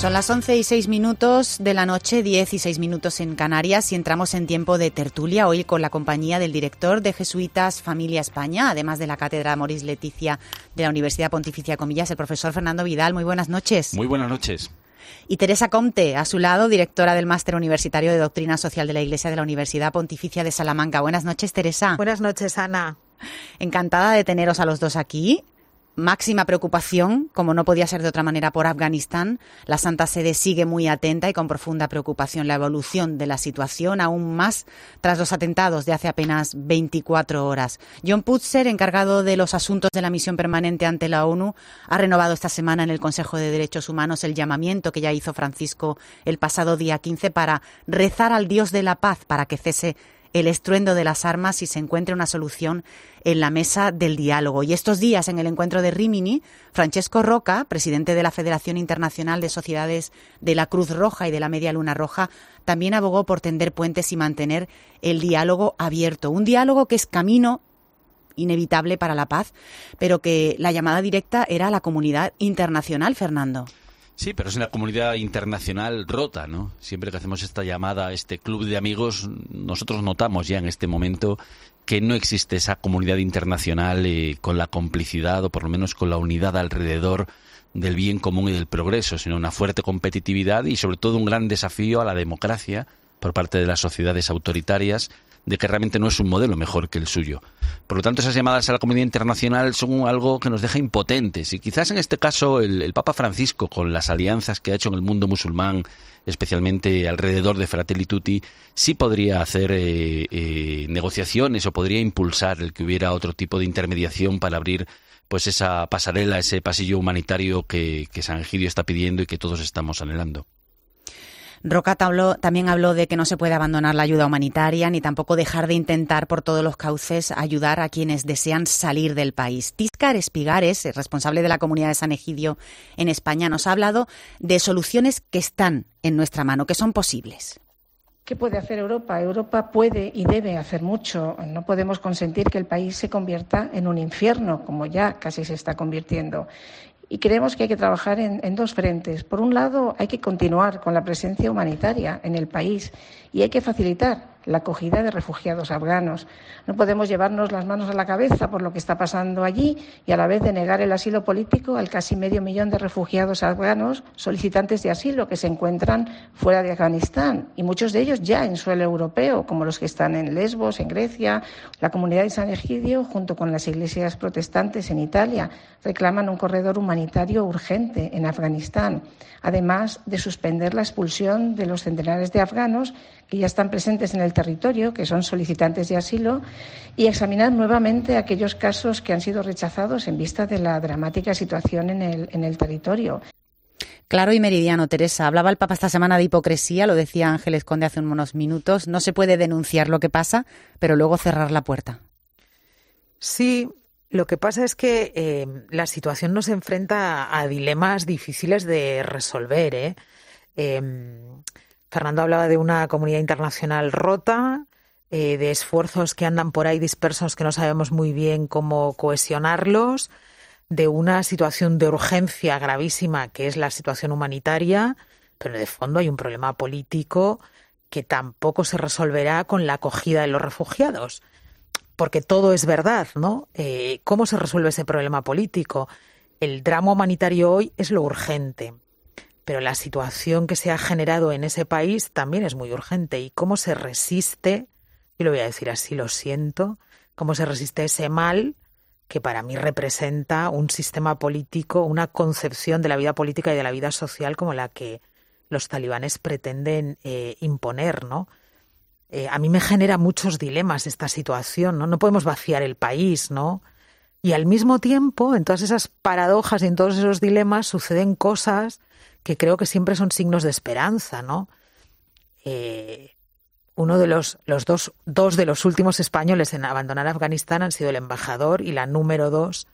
Son las 11 y 6 minutos de la noche, 10 y 6 minutos en Canarias y entramos en tiempo de tertulia hoy con la compañía del director de Jesuitas Familia España, además de la Cátedra Moris Leticia de la Universidad Pontificia Comillas, el profesor Fernando Vidal. Muy buenas noches. Muy buenas noches. Y Teresa Comte, a su lado, directora del Máster Universitario de Doctrina Social de la Iglesia de la Universidad Pontificia de Salamanca. Buenas noches, Teresa. Buenas noches, Ana. Encantada de teneros a los dos aquí máxima preocupación, como no podía ser de otra manera, por Afganistán. La Santa Sede sigue muy atenta y con profunda preocupación la evolución de la situación, aún más tras los atentados de hace apenas 24 horas. John Putzer, encargado de los asuntos de la misión permanente ante la ONU, ha renovado esta semana en el Consejo de Derechos Humanos el llamamiento que ya hizo Francisco el pasado día 15 para rezar al Dios de la paz para que cese el estruendo de las armas y se encuentre una solución en la mesa del diálogo. Y estos días, en el encuentro de Rimini, Francesco Roca, presidente de la Federación Internacional de Sociedades de la Cruz Roja y de la Media Luna Roja, también abogó por tender puentes y mantener el diálogo abierto. Un diálogo que es camino inevitable para la paz, pero que la llamada directa era a la comunidad internacional, Fernando. Sí, pero es una comunidad internacional rota, ¿no? Siempre que hacemos esta llamada a este club de amigos, nosotros notamos ya en este momento que no existe esa comunidad internacional eh, con la complicidad o por lo menos con la unidad alrededor del bien común y del progreso, sino una fuerte competitividad y sobre todo un gran desafío a la democracia por parte de las sociedades autoritarias de que realmente no es un modelo mejor que el suyo. Por lo tanto, esas llamadas a la comunidad internacional son algo que nos deja impotentes. Y quizás en este caso el, Papa Francisco, con las alianzas que ha hecho en el mundo musulmán, especialmente alrededor de Fratelli Tutti, sí podría hacer eh, eh, negociaciones o podría impulsar el que hubiera otro tipo de intermediación para abrir pues esa pasarela, ese pasillo humanitario que, que San Egidio está pidiendo y que todos estamos anhelando. Roca también habló de que no se puede abandonar la ayuda humanitaria ni tampoco dejar de intentar por todos los cauces ayudar a quienes desean salir del país. Tiscar Espigares, responsable de la comunidad de San Egidio en España, nos ha hablado de soluciones que están en nuestra mano, que son posibles. ¿Qué puede hacer Europa? Europa puede y debe hacer mucho. No podemos consentir que el país se convierta en un infierno, como ya casi se está convirtiendo. Y creemos que hay que trabajar en, en, dos frentes. Por un lado, hay que continuar con la presencia humanitaria en el país y hay que facilitar la acogida de refugiados afganos. No podemos llevarnos las manos a la cabeza por lo que está pasando allí y a la vez denegar el asilo político al casi medio millón de refugiados afganos solicitantes de asilo que se encuentran fuera de Afganistán y muchos de ellos ya en suelo europeo, como los que están en Lesbos, en Grecia. La comunidad de San Egidio, junto con las iglesias protestantes en Italia, reclaman un corredor humanitario urgente en Afganistán, además de suspender la expulsión de los centenares de afganos que ya están presentes en el territorio, que son solicitantes de asilo, y examinar nuevamente aquellos casos que han sido rechazados en vista de la dramática situación en el, en el territorio. Claro y meridiano, Teresa. Hablaba el Papa esta semana de hipocresía, lo decía Ángeles Conde hace unos minutos. No se puede denunciar lo que pasa, pero luego cerrar la puerta. Sí, lo que pasa es que eh, la situación nos enfrenta a dilemas difíciles de resolver. ¿eh? Em, Fernando hablaba de una comunidad internacional rota, eh, de esfuerzos que andan por ahí dispersos que no sabemos muy bien cómo cohesionarlos, de una situación de urgencia gravísima que es la situación humanitaria, pero de fondo hay un problema político que tampoco se resolverá con la acogida de los refugiados. Porque todo es verdad, ¿no? Eh, ¿Cómo se resuelve ese problema político? El drama humanitario hoy es lo urgente pero la situación que se ha generado en ese país también es muy urgente. ¿Y cómo se resiste? Yo lo voy a decir así, lo siento, cómo se resiste ese mal que para mí representa un sistema político, una concepción de la vida política y de la vida social como la que los talibanes pretenden eh, imponer, ¿no? Eh, a mí me genera muchos dilemas esta situación, ¿no? No podemos vaciar el país, ¿no? Y al mismo tiempo, en todas esas paradojas y en todos esos dilemas suceden cosas que creo que siempre son signos de esperanza, ¿no? Eh, uno de los, los dos, dos de los últimos españoles en abandonar Afganistán han sido el embajador y la número dos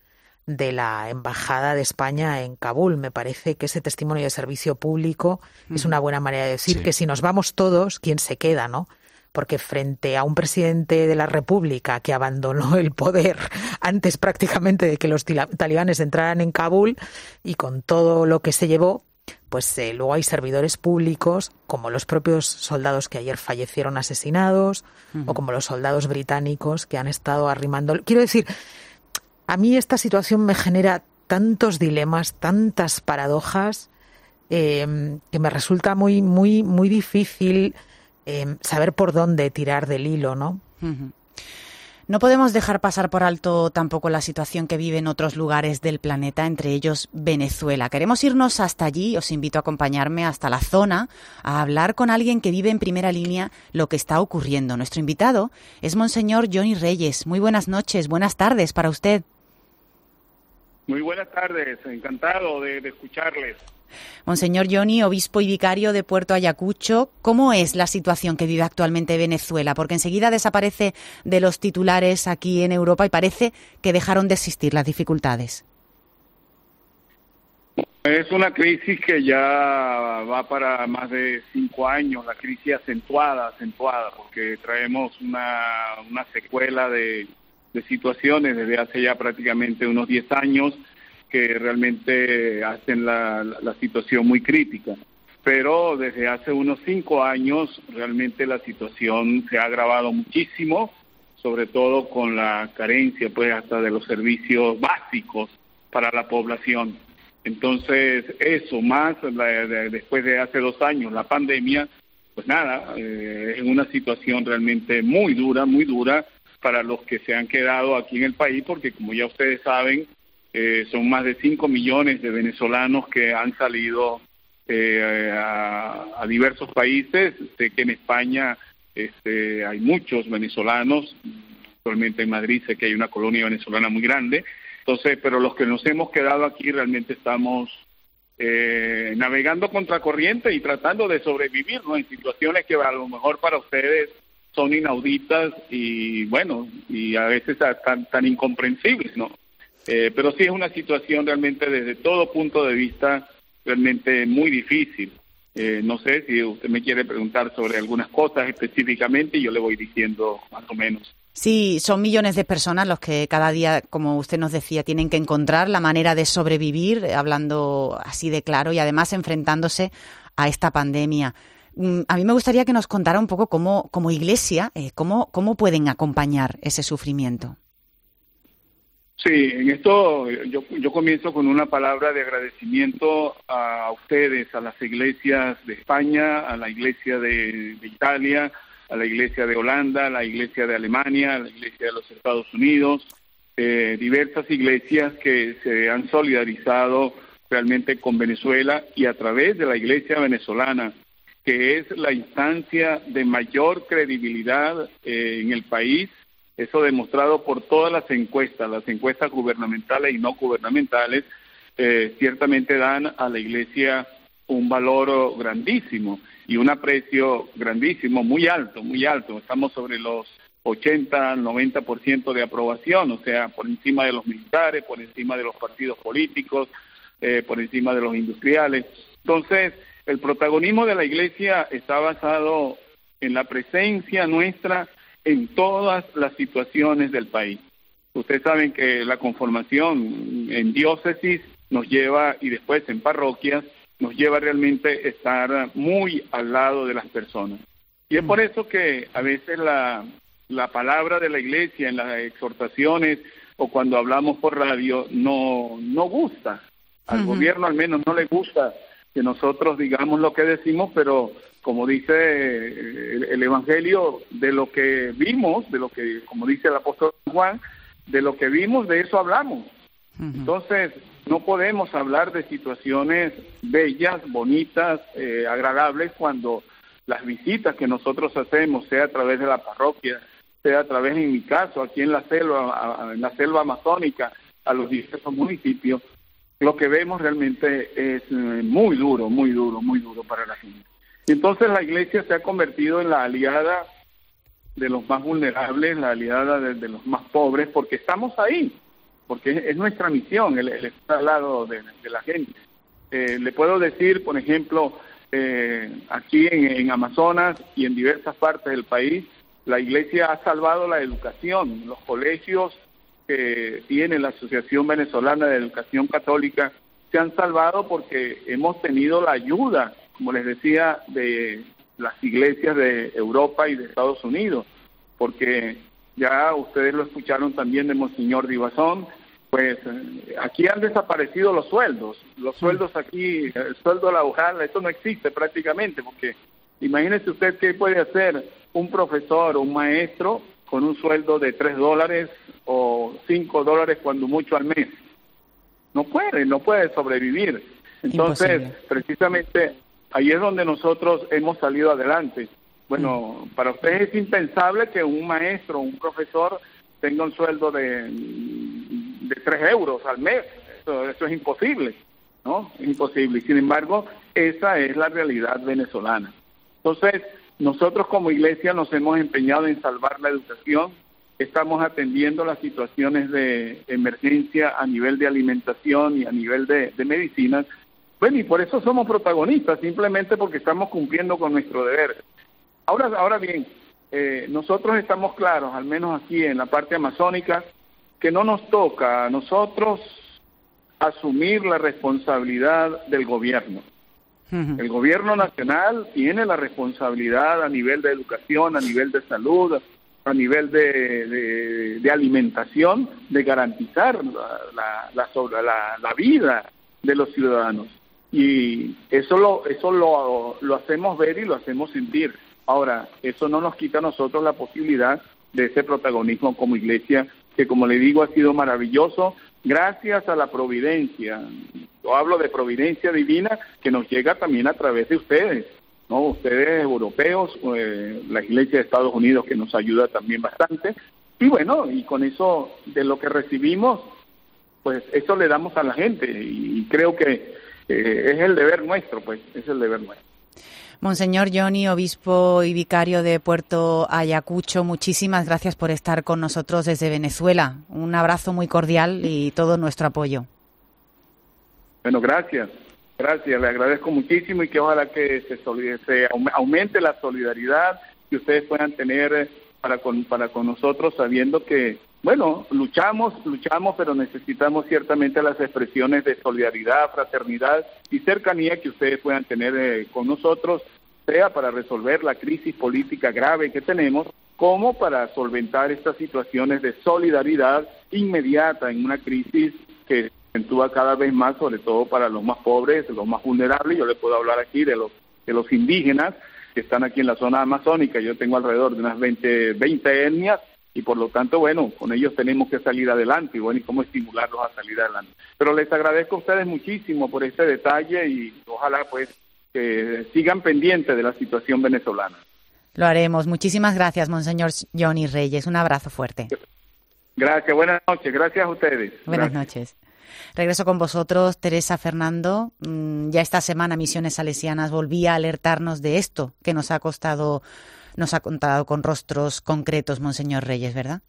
de la Embajada de España en Kabul. Me parece que ese testimonio de servicio público es una buena manera de decir que si nos vamos todos, ¿quién se queda, no? Porque frente a un presidente de la República que abandonó el poder antes prácticamente de que los talibanes entraran en Kabul y con todo lo que se llevó, pues eh, luego hay servidores públicos, como los propios soldados que ayer fallecieron asesinados, o como los soldados británicos que han estado arrimando. Quiero decir, a mí esta situación me genera tantos dilemas, tantas paradojas, em, que me resulta muy, muy, muy difícil em, saber por dónde tirar del hilo, ¿no? No podemos dejar pasar por alto tampoco la situación que vive en otros lugares del planeta, entre ellos Venezuela. Queremos irnos hasta allí, os invito a acompañarme hasta la zona, a hablar con alguien que vive en primera línea lo que está ocurriendo. Nuestro invitado es Monseñor Johnny Reyes. Muy buenas noches, buenas tardes para usted. Muy buenas tardes, encantado de, escucharles. Monseñor Johnny, obispo y vicario de Puerto Ayacucho, ¿cómo es la situación que vive actualmente Venezuela? Porque enseguida desaparece de los titulares aquí en Europa y parece que dejaron de existir las dificultades. Es una crisis que ya va para más de cinco años, la crisis acentuada, acentuada, porque traemos una, secuela de, de situaciones desde hace ya prácticamente unos 10 años que realmente hacen la, la, situación muy crítica. Pero desde hace unos 5 años realmente la situación se ha agravado muchísimo, sobre todo con la carencia pues hasta de los servicios básicos para la población. Entonces, eso más después de hace dos años, la pandemia, pues nada, eh, es una situación realmente muy dura, muy dura, para los que se han quedado aquí en el país, porque como ya ustedes saben, eh, son más de 5 millones de venezolanos que han salido eh, a, diversos países. Sé que en España este, hay muchos venezolanos, actualmente en Madrid sé que hay una colonia venezolana muy grande. Entonces, pero los que nos hemos quedado aquí realmente estamos eh, navegando contracorriente y tratando de sobrevivir ¿no? en situaciones que a lo mejor para ustedes son inauditas y bueno, y a veces tan, tan incomprensibles, ¿no? Eh, pero sí es una situación realmente desde todo punto de vista realmente muy difícil. Eh, no sé si usted me quiere preguntar sobre algunas cosas específicamente yo le voy diciendo más o menos. Sí, son millones de personas los que cada día, como usted nos decía, tienen que encontrar la manera de sobrevivir, hablando así de claro y además enfrentándose a esta pandemia. Mm, a mí me gustaría que nos contara un poco cómo, como iglesia, eh, cómo, cómo pueden acompañar ese sufrimiento. Sí, en esto yo, yo comienzo con una palabra de agradecimiento a ustedes, a las iglesias de España, a la iglesia de, Italia, a la iglesia de Holanda, a la iglesia de Alemania, a la iglesia de los Estados Unidos, eh, diversas iglesias que se han solidarizado realmente con Venezuela y a través de la iglesia venezolana que es la instancia de mayor credibilidad eh, en el país, eso demostrado por todas las encuestas, las encuestas gubernamentales y no gubernamentales, eh, ciertamente dan a la Iglesia un valor grandísimo y un aprecio grandísimo, muy alto, muy alto. Estamos sobre los 80, 90% de aprobación, o sea, por encima de los militares, por encima de los partidos políticos, eh, por encima de los industriales. Entonces, el protagonismo de la Iglesia está basado en la presencia nuestra en todas las situaciones del país. Ustedes saben que la conformación en diócesis nos lleva, y después en parroquias, nos lleva realmente a estar muy al lado de las personas. Y es por eso que a veces la, la palabra de la iglesia en las exhortaciones o cuando hablamos por radio no, no gusta. Al gobierno al menos no le gusta que nosotros digamos lo que decimos, pero como dice el, el Evangelio, de lo que vimos, de lo que, como dice el apóstol Juan, de lo que vimos, de eso hablamos. Entonces, no podemos hablar de situaciones bellas, bonitas, eh, agradables cuando las visitas que nosotros hacemos, sea a través de la parroquia, sea a través, en mi caso, aquí en la selva, en la selva amazónica, a los diversos municipios, lo que vemos realmente es eh, muy duro, muy duro, muy duro para la gente. Y entonces la iglesia se ha convertido en la aliada de los más vulnerables, la aliada de, los más pobres, porque estamos ahí, porque es, nuestra misión el, estar al lado de, la gente. Eh, le puedo decir, por ejemplo, eh, aquí en, Amazonas y en diversas partes del país, la iglesia ha salvado la educación. Los colegios que tiene la Asociación Venezolana de Educación Católica se han salvado porque hemos tenido la ayuda, como les decía, de las iglesias de Europa y de Estados Unidos, porque ya ustedes lo escucharon también de Monseñor Divazón, pues eh, aquí han desaparecido los sueldos, los sueldos aquí, el sueldo laboral, eso no existe prácticamente, porque imagínese usted qué puede hacer un profesor o un maestro con un sueldo de tres dólares o cinco dólares cuando mucho al mes. No puede, no puede sobrevivir. Entonces, precisamente ahí es donde nosotros hemos salido adelante. Bueno, para ustedes es impensable que un maestro, un profesor tenga un sueldo de, de 3 euros al mes. Eso, eso es imposible, ¿no? Es imposible. Sin embargo, esa es la realidad venezolana. Entonces, nosotros como iglesia nos hemos empeñado en salvar la educación. Estamos atendiendo las situaciones de emergencia a nivel de alimentación y a nivel de, de medicinas. Bueno, y por eso somos protagonistas, simplemente porque estamos cumpliendo con nuestro deber. Ahora, ahora bien, eh, nosotros estamos claros, al menos aquí en la parte amazónica, que no nos toca a nosotros asumir la responsabilidad del gobierno. El gobierno nacional tiene la responsabilidad a nivel de educación, a nivel de salud, a nivel de, de, alimentación, de garantizar la, la, vida de los ciudadanos. Y eso lo, eso lo, lo hacemos ver y lo hacemos sentir. Ahora, eso no nos quita a nosotros la posibilidad de ese protagonismo como iglesia, que como le digo ha sido maravilloso, gracias a la providencia. Yo hablo de providencia divina que nos llega también a través de ustedes, ¿no? Ustedes europeos, eh, la iglesia de Estados Unidos que nos ayuda también bastante. Y bueno, y con eso de lo que recibimos, pues eso le damos a la gente y creo que eh, es el deber nuestro, pues es el deber nuestro. Monseñor Johnny, obispo y vicario de Puerto Ayacucho, muchísimas gracias por estar con nosotros desde Venezuela. Un abrazo muy cordial y todo nuestro apoyo. Bueno, gracias. Gracias, le agradezco muchísimo y que ojalá que se, se aumente la solidaridad que ustedes puedan tener para con, para con nosotros, sabiendo que, bueno, luchamos, luchamos, pero necesitamos ciertamente las expresiones de solidaridad, fraternidad y cercanía que ustedes puedan tener eh, con nosotros, sea para resolver la crisis política grave que tenemos, como para solventar estas situaciones de solidaridad inmediata en una crisis que acentúa cada vez más, sobre todo para los más pobres, los más vulnerables. Yo les puedo hablar aquí de los, de los indígenas que están aquí en la zona amazónica. Yo tengo alrededor de unas 20, 20 etnias y por lo tanto, bueno, con ellos tenemos que salir adelante y bueno, y cómo estimularlos a salir adelante. Pero les agradezco a ustedes muchísimo por este detalle y ojalá pues que sigan pendientes de la situación venezolana. Lo haremos. Muchísimas gracias, Monseñor Johnny Reyes. Un abrazo fuerte. Gracias, buenas noches. Gracias a ustedes. Buenas noches. Regreso con vosotros, Teresa Fernando. Mm, ya esta semana Misiones Salesianas volvía a alertarnos de esto que nos ha costado nos ha contado con rostros concretos, Monseñor Reyes, ¿verdad?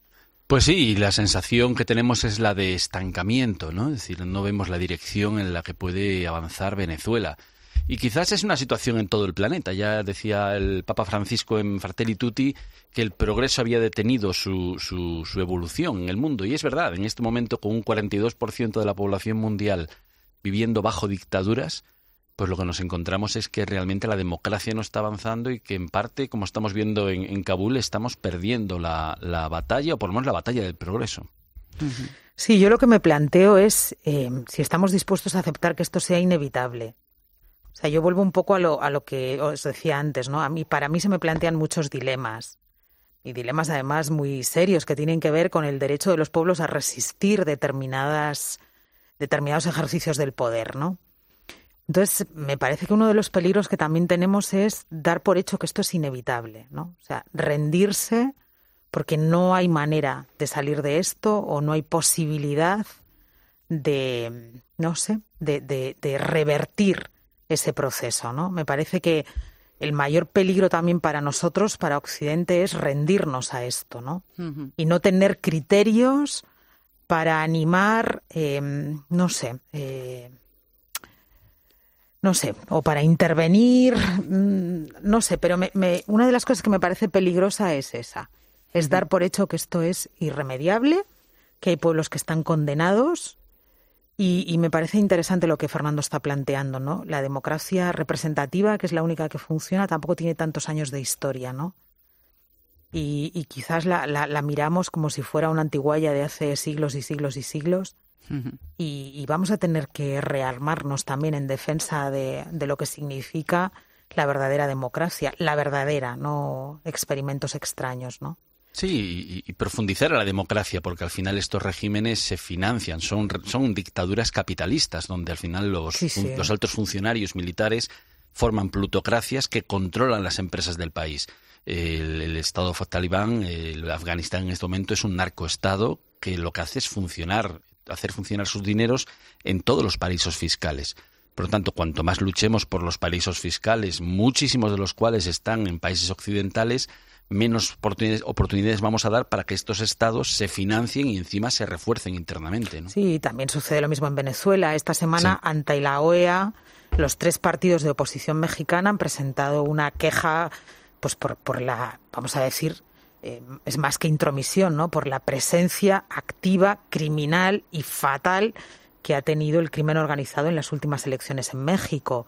Pues sí, la sensación que tenemos es la de estancamiento, ¿no? Es decir, no vemos la dirección en la que puede avanzar Venezuela. Y quizás es una situación en todo el planeta. Ya decía el Papa Francisco en Fratelli Tutti que el progreso había detenido su, su, su evolución en el mundo. Y es verdad, en este momento, con un 42% de la población mundial viviendo bajo dictaduras, pues lo que nos encontramos es que realmente la democracia no está avanzando y que en parte, como estamos viendo en, Kabul, estamos perdiendo la, batalla, o por lo menos la batalla del progreso. Sí, yo lo que me planteo es eh, si estamos dispuestos a aceptar que esto sea inevitable. O sea, yo vuelvo un poco a lo, a lo que os decía antes, ¿no? A mí, para mí se me plantean muchos dilemas. Y dilemas además muy serios que tienen que ver con el derecho de los pueblos a resistir determinadas, determinados ejercicios del poder, ¿no? Entonces, me parece que uno de los peligros que también tenemos es dar por hecho que esto es inevitable, ¿no? O sea, rendirse porque no hay manera de salir de esto o no hay posibilidad de, no sé, de, de, revertir ese proceso, ¿no? Me parece que el mayor peligro también para nosotros, para Occidente, es rendirnos a esto, ¿no? Y no tener criterios para animar, em, no sé, eh, no sé, o para intervenir, mm, no sé, pero una de las cosas que me parece peligrosa es esa, es dar por hecho que esto es irremediable, que hay pueblos que están condenados y, me parece interesante lo que Fernando está planteando, ¿no? La democracia representativa, que es la única que funciona, tampoco tiene tantos años de historia, ¿no? Y, quizás la, la, miramos como si fuera una antiguaya de hace siglos y siglos y siglos. Y, vamos a tener que rearmarnos también en defensa de, de lo que significa la verdadera democracia, la verdadera, no experimentos extraños, ¿no? Sí, y, profundizar a la democracia, porque al final estos regímenes se financian, son, son dictaduras capitalistas, donde al final los, los altos funcionarios militares forman plutocracias que controlan las empresas del país. El, Estado talibán, el Afganistán en este momento es un narcoestado que lo que hace es funcionar, hacer funcionar sus dineros en todos los paraísos fiscales. Por lo tanto, cuanto más luchemos por los paraísos fiscales, muchísimos de los cuales están en países occidentales, menos oportunidades, oportunidades, vamos a dar para que estos estados se financien y encima se refuercen internamente. ¿no? Sí, también sucede lo mismo en Venezuela. Esta semana, ante la OEA, los tres partidos de oposición mexicana han presentado una queja pues por, por la, vamos a decir, es más que intromisión, ¿no? Por la presencia activa, criminal y fatal que ha tenido el crimen organizado en las últimas elecciones en México.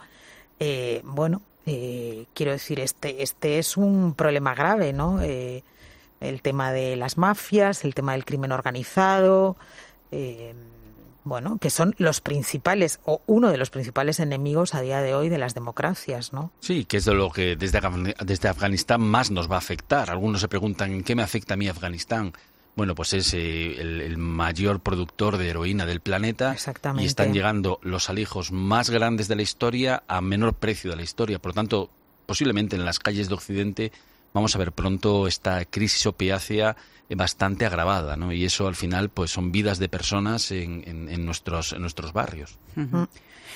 Eh, bueno, eh, quiero decir, este, este es un problema grave, ¿no? Eh, el tema de las mafias, el tema del crimen organizado, eh, bueno, que son los principales o uno de los principales enemigos a día de hoy de las democracias, ¿no? Sí, que es de lo que desde, desde Afganistán más nos va a afectar. Algunos se preguntan, ¿en qué me afecta a mí Afganistán? bueno, pues es eh, el, mayor productor de heroína del planeta y están llegando los alijos más grandes de la historia a menor precio de la historia. Por lo tanto, posiblemente en las calles de Occidente vamos a ver pronto esta crisis opiácea bastante agravada, ¿no? Y eso al final, pues son vidas de personas en, nuestros, en nuestros barrios.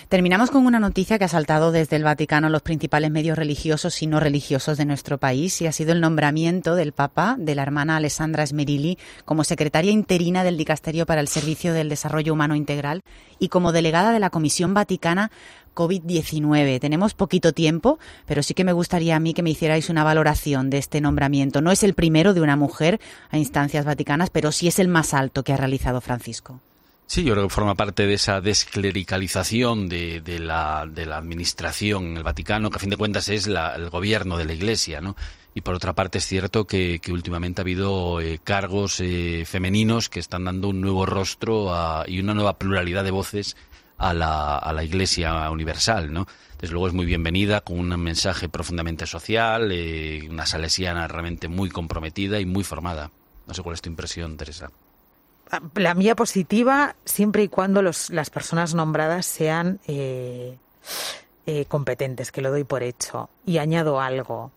Terminamos con una noticia que ha saltado desde el Vaticano los principales medios religiosos y no religiosos de nuestro país y ha sido el nombramiento del Papa de la hermana Alessandra Smerilli como secretaria interina del Dicasterio para el Servicio del Desarrollo Humano Integral y como delegada de la Comisión Vaticana COVID-19. Tenemos poquito tiempo, pero sí que me gustaría a mí que me hicierais una valoración de este nombramiento. No es el primero de una mujer a instancias vaticanas, pero sí es el más alto que ha realizado Francisco. Sí, yo creo que forma parte de esa desclericalización de, la, la administración en el Vaticano, que a fin de cuentas es el gobierno de la Iglesia, ¿no? Y por otra parte es cierto que, últimamente ha habido eh, cargos eh, femeninos que están dando un nuevo rostro y una nueva pluralidad de voces a la, a la Iglesia universal, ¿no? Desde luego es muy bienvenida, con un mensaje profundamente social, eh, una salesiana realmente muy comprometida y muy formada. No sé cuál es tu impresión, Teresa la mía positiva siempre y cuando los, las personas nombradas sean eh, eh, competentes, que lo doy por hecho. Y añado algo.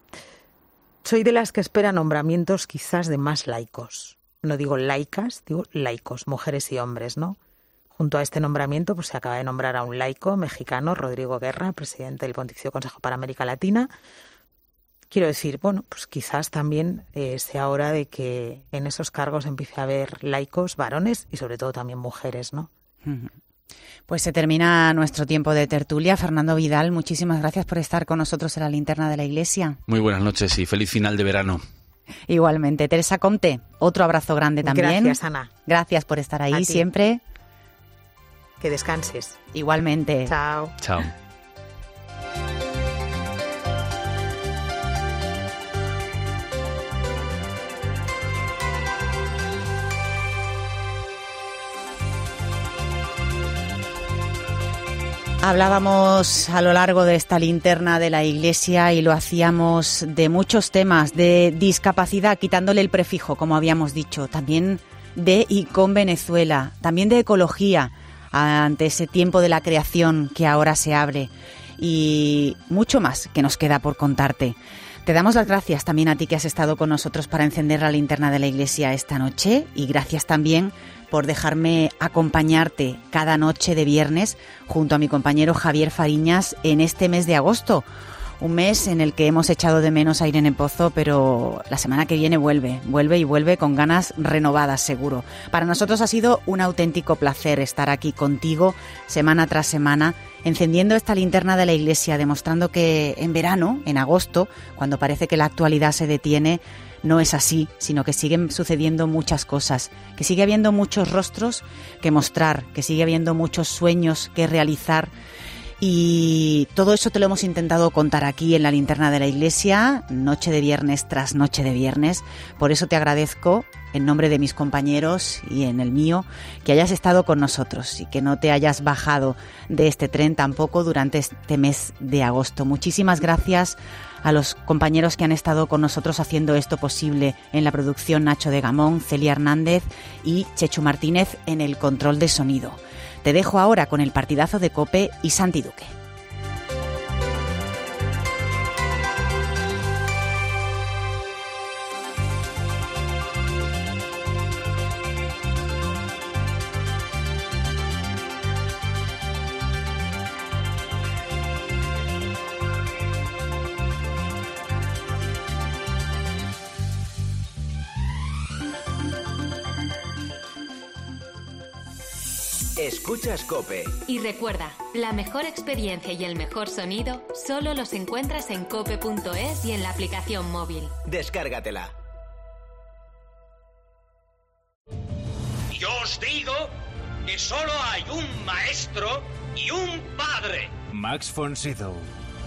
Soy de las que espera nombramientos quizás de más laicos. No digo laicas, digo laicos, mujeres y hombres, ¿no? Junto a este nombramiento, pues se acaba de nombrar a un laico mexicano, Rodrigo Guerra, presidente del Pontificio Consejo para América Latina, quiero decir, bueno, pues quizás también eh, sea hora de que en esos cargos empiece a haber laicos, varones y sobre todo también mujeres, ¿no? Pues se termina nuestro tiempo de tertulia. Fernando Vidal, muchísimas gracias por estar con nosotros en la linterna de la iglesia. Muy buenas noches y feliz final de verano. Igualmente. Teresa Comte, otro abrazo grande también. Gracias, Ana. Gracias por estar ahí siempre. Que descanses. Igualmente. Chao. Chao. Hablábamos a lo largo de esta linterna de la Iglesia y lo hacíamos de muchos temas, de discapacidad, quitándole el prefijo, como habíamos dicho, también de y con Venezuela, también de ecología ante ese tiempo de la creación que ahora se abre y mucho más que nos queda por contarte. Te damos las gracias también a ti que has estado con nosotros para encender la linterna de la iglesia esta noche y gracias también por dejarme acompañarte cada noche de viernes junto a mi compañero Javier Fariñas en este mes de agosto. Un mes en el que hemos echado de menos a Irene Pozo, pero la semana que viene vuelve, vuelve y vuelve con ganas renovadas, seguro. Para nosotros ha sido un auténtico placer estar aquí contigo semana tras semana, encendiendo esta linterna de la iglesia, demostrando que en verano, en agosto, cuando parece que la actualidad se detiene, no es así, sino que siguen sucediendo muchas cosas, que sigue habiendo muchos rostros que mostrar, que sigue habiendo muchos sueños que realizar. Y todo eso te lo hemos intentado contar aquí en la linterna de la iglesia, noche de viernes tras noche de viernes. Por eso te agradezco, en nombre de mis compañeros y en el mío, que hayas estado con nosotros y que no te hayas bajado de este tren tampoco durante este mes de agosto. Muchísimas gracias a los compañeros que han estado con nosotros haciendo esto posible en la producción Nacho de Gamón, Celia Hernández y Chechu Martínez en el control de sonido. Te dejo ahora con el partidazo de Cope y Santi Duque. Escuchas Cope. Y recuerda, la mejor experiencia y el mejor sonido solo los encuentras en cope.es y en la aplicación móvil. Descárgatela. Yo os digo que solo hay un maestro y un padre. Max von Sydow.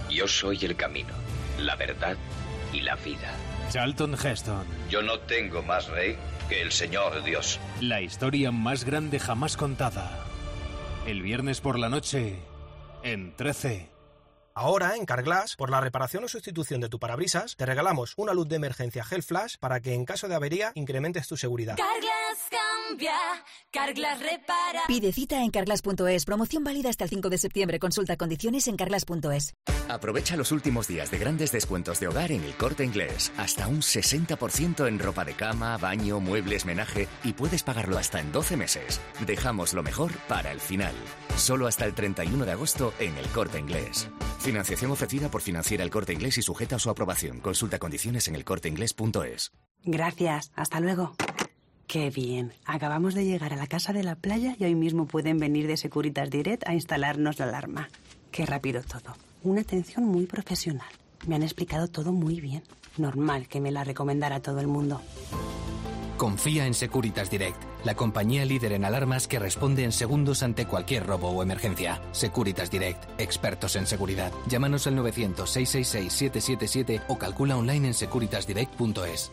Yo soy el camino, la verdad y la vida. Charlton Heston. Yo no tengo más rey que el Señor Dios. La historia más grande jamás contada. El viernes por la noche, en 13. Ahora, en Carglass, por la reparación o sustitución de tu parabrisas, te regalamos una luz de emergencia Hell Flash para que en caso de avería incrementes tu seguridad. Carglass cambia, Carglass repara. Pide cita en carglass.es. Promoción válida hasta el 5 de septiembre. Consulta condiciones en carglass.es. Aprovecha los últimos días de grandes descuentos de hogar en el corte inglés. Hasta un 60% en ropa de cama, baño, muebles, menaje y puedes pagarlo hasta en 12 meses. Dejamos lo mejor para el final. Solo hasta el 31 de agosto en el corte inglés. Financiación ofrecida por Financiera El Corte Inglés y sujeta a su aprobación. Consulta condiciones en elcorteinglés.es. Gracias. Hasta luego. Qué bien. Acabamos de llegar a la casa de la playa y hoy mismo pueden venir de Securitas Direct a instalarnos la alarma. Qué rápido todo. Una atención muy profesional. Me han explicado todo muy bien. Normal que me la recomendara todo el mundo. Confía en Securitas Direct, la compañía líder en alarmas que responde en segundos ante cualquier robo o emergencia. Securitas Direct, expertos en seguridad. Llámanos al 900-666-777 o calcula online en securitasdirect.es.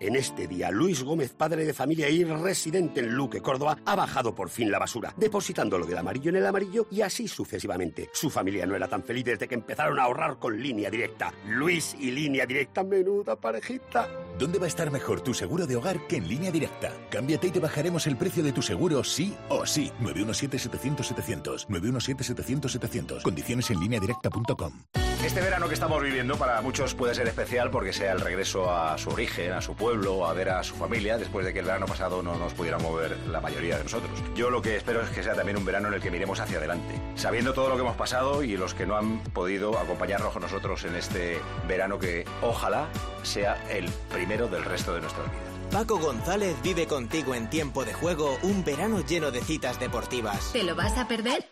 En este día, Luis Gómez, padre de familia y residente en Luque, Córdoba, ha bajado por fin la basura, depositando lo del amarillo en el amarillo y así sucesivamente. Su familia no era tan feliz desde que empezaron a ahorrar con línea directa. Luis y línea directa, menuda parejita. ¿Dónde va a estar mejor tu seguro de hogar que en línea directa? Cámbiate y te bajaremos el precio de tu seguro sí o sí. 917-700-700. 917-700-700. Condiciones en línea directa.com. Este verano que estamos viviendo para muchos puede ser especial porque sea el regreso a su origen, a su pueblo, a ver a su familia, después de que el verano pasado no nos pudiera mover la mayoría de nosotros. Yo lo que espero es que sea también un verano en el que miremos hacia adelante, sabiendo todo lo que hemos pasado y los que no han podido acompañarnos con nosotros en este verano que ojalá sea el primero del resto de nuestras vidas. Paco González vive contigo en tiempo de juego un verano lleno de citas deportivas. ¿Te lo vas a perder?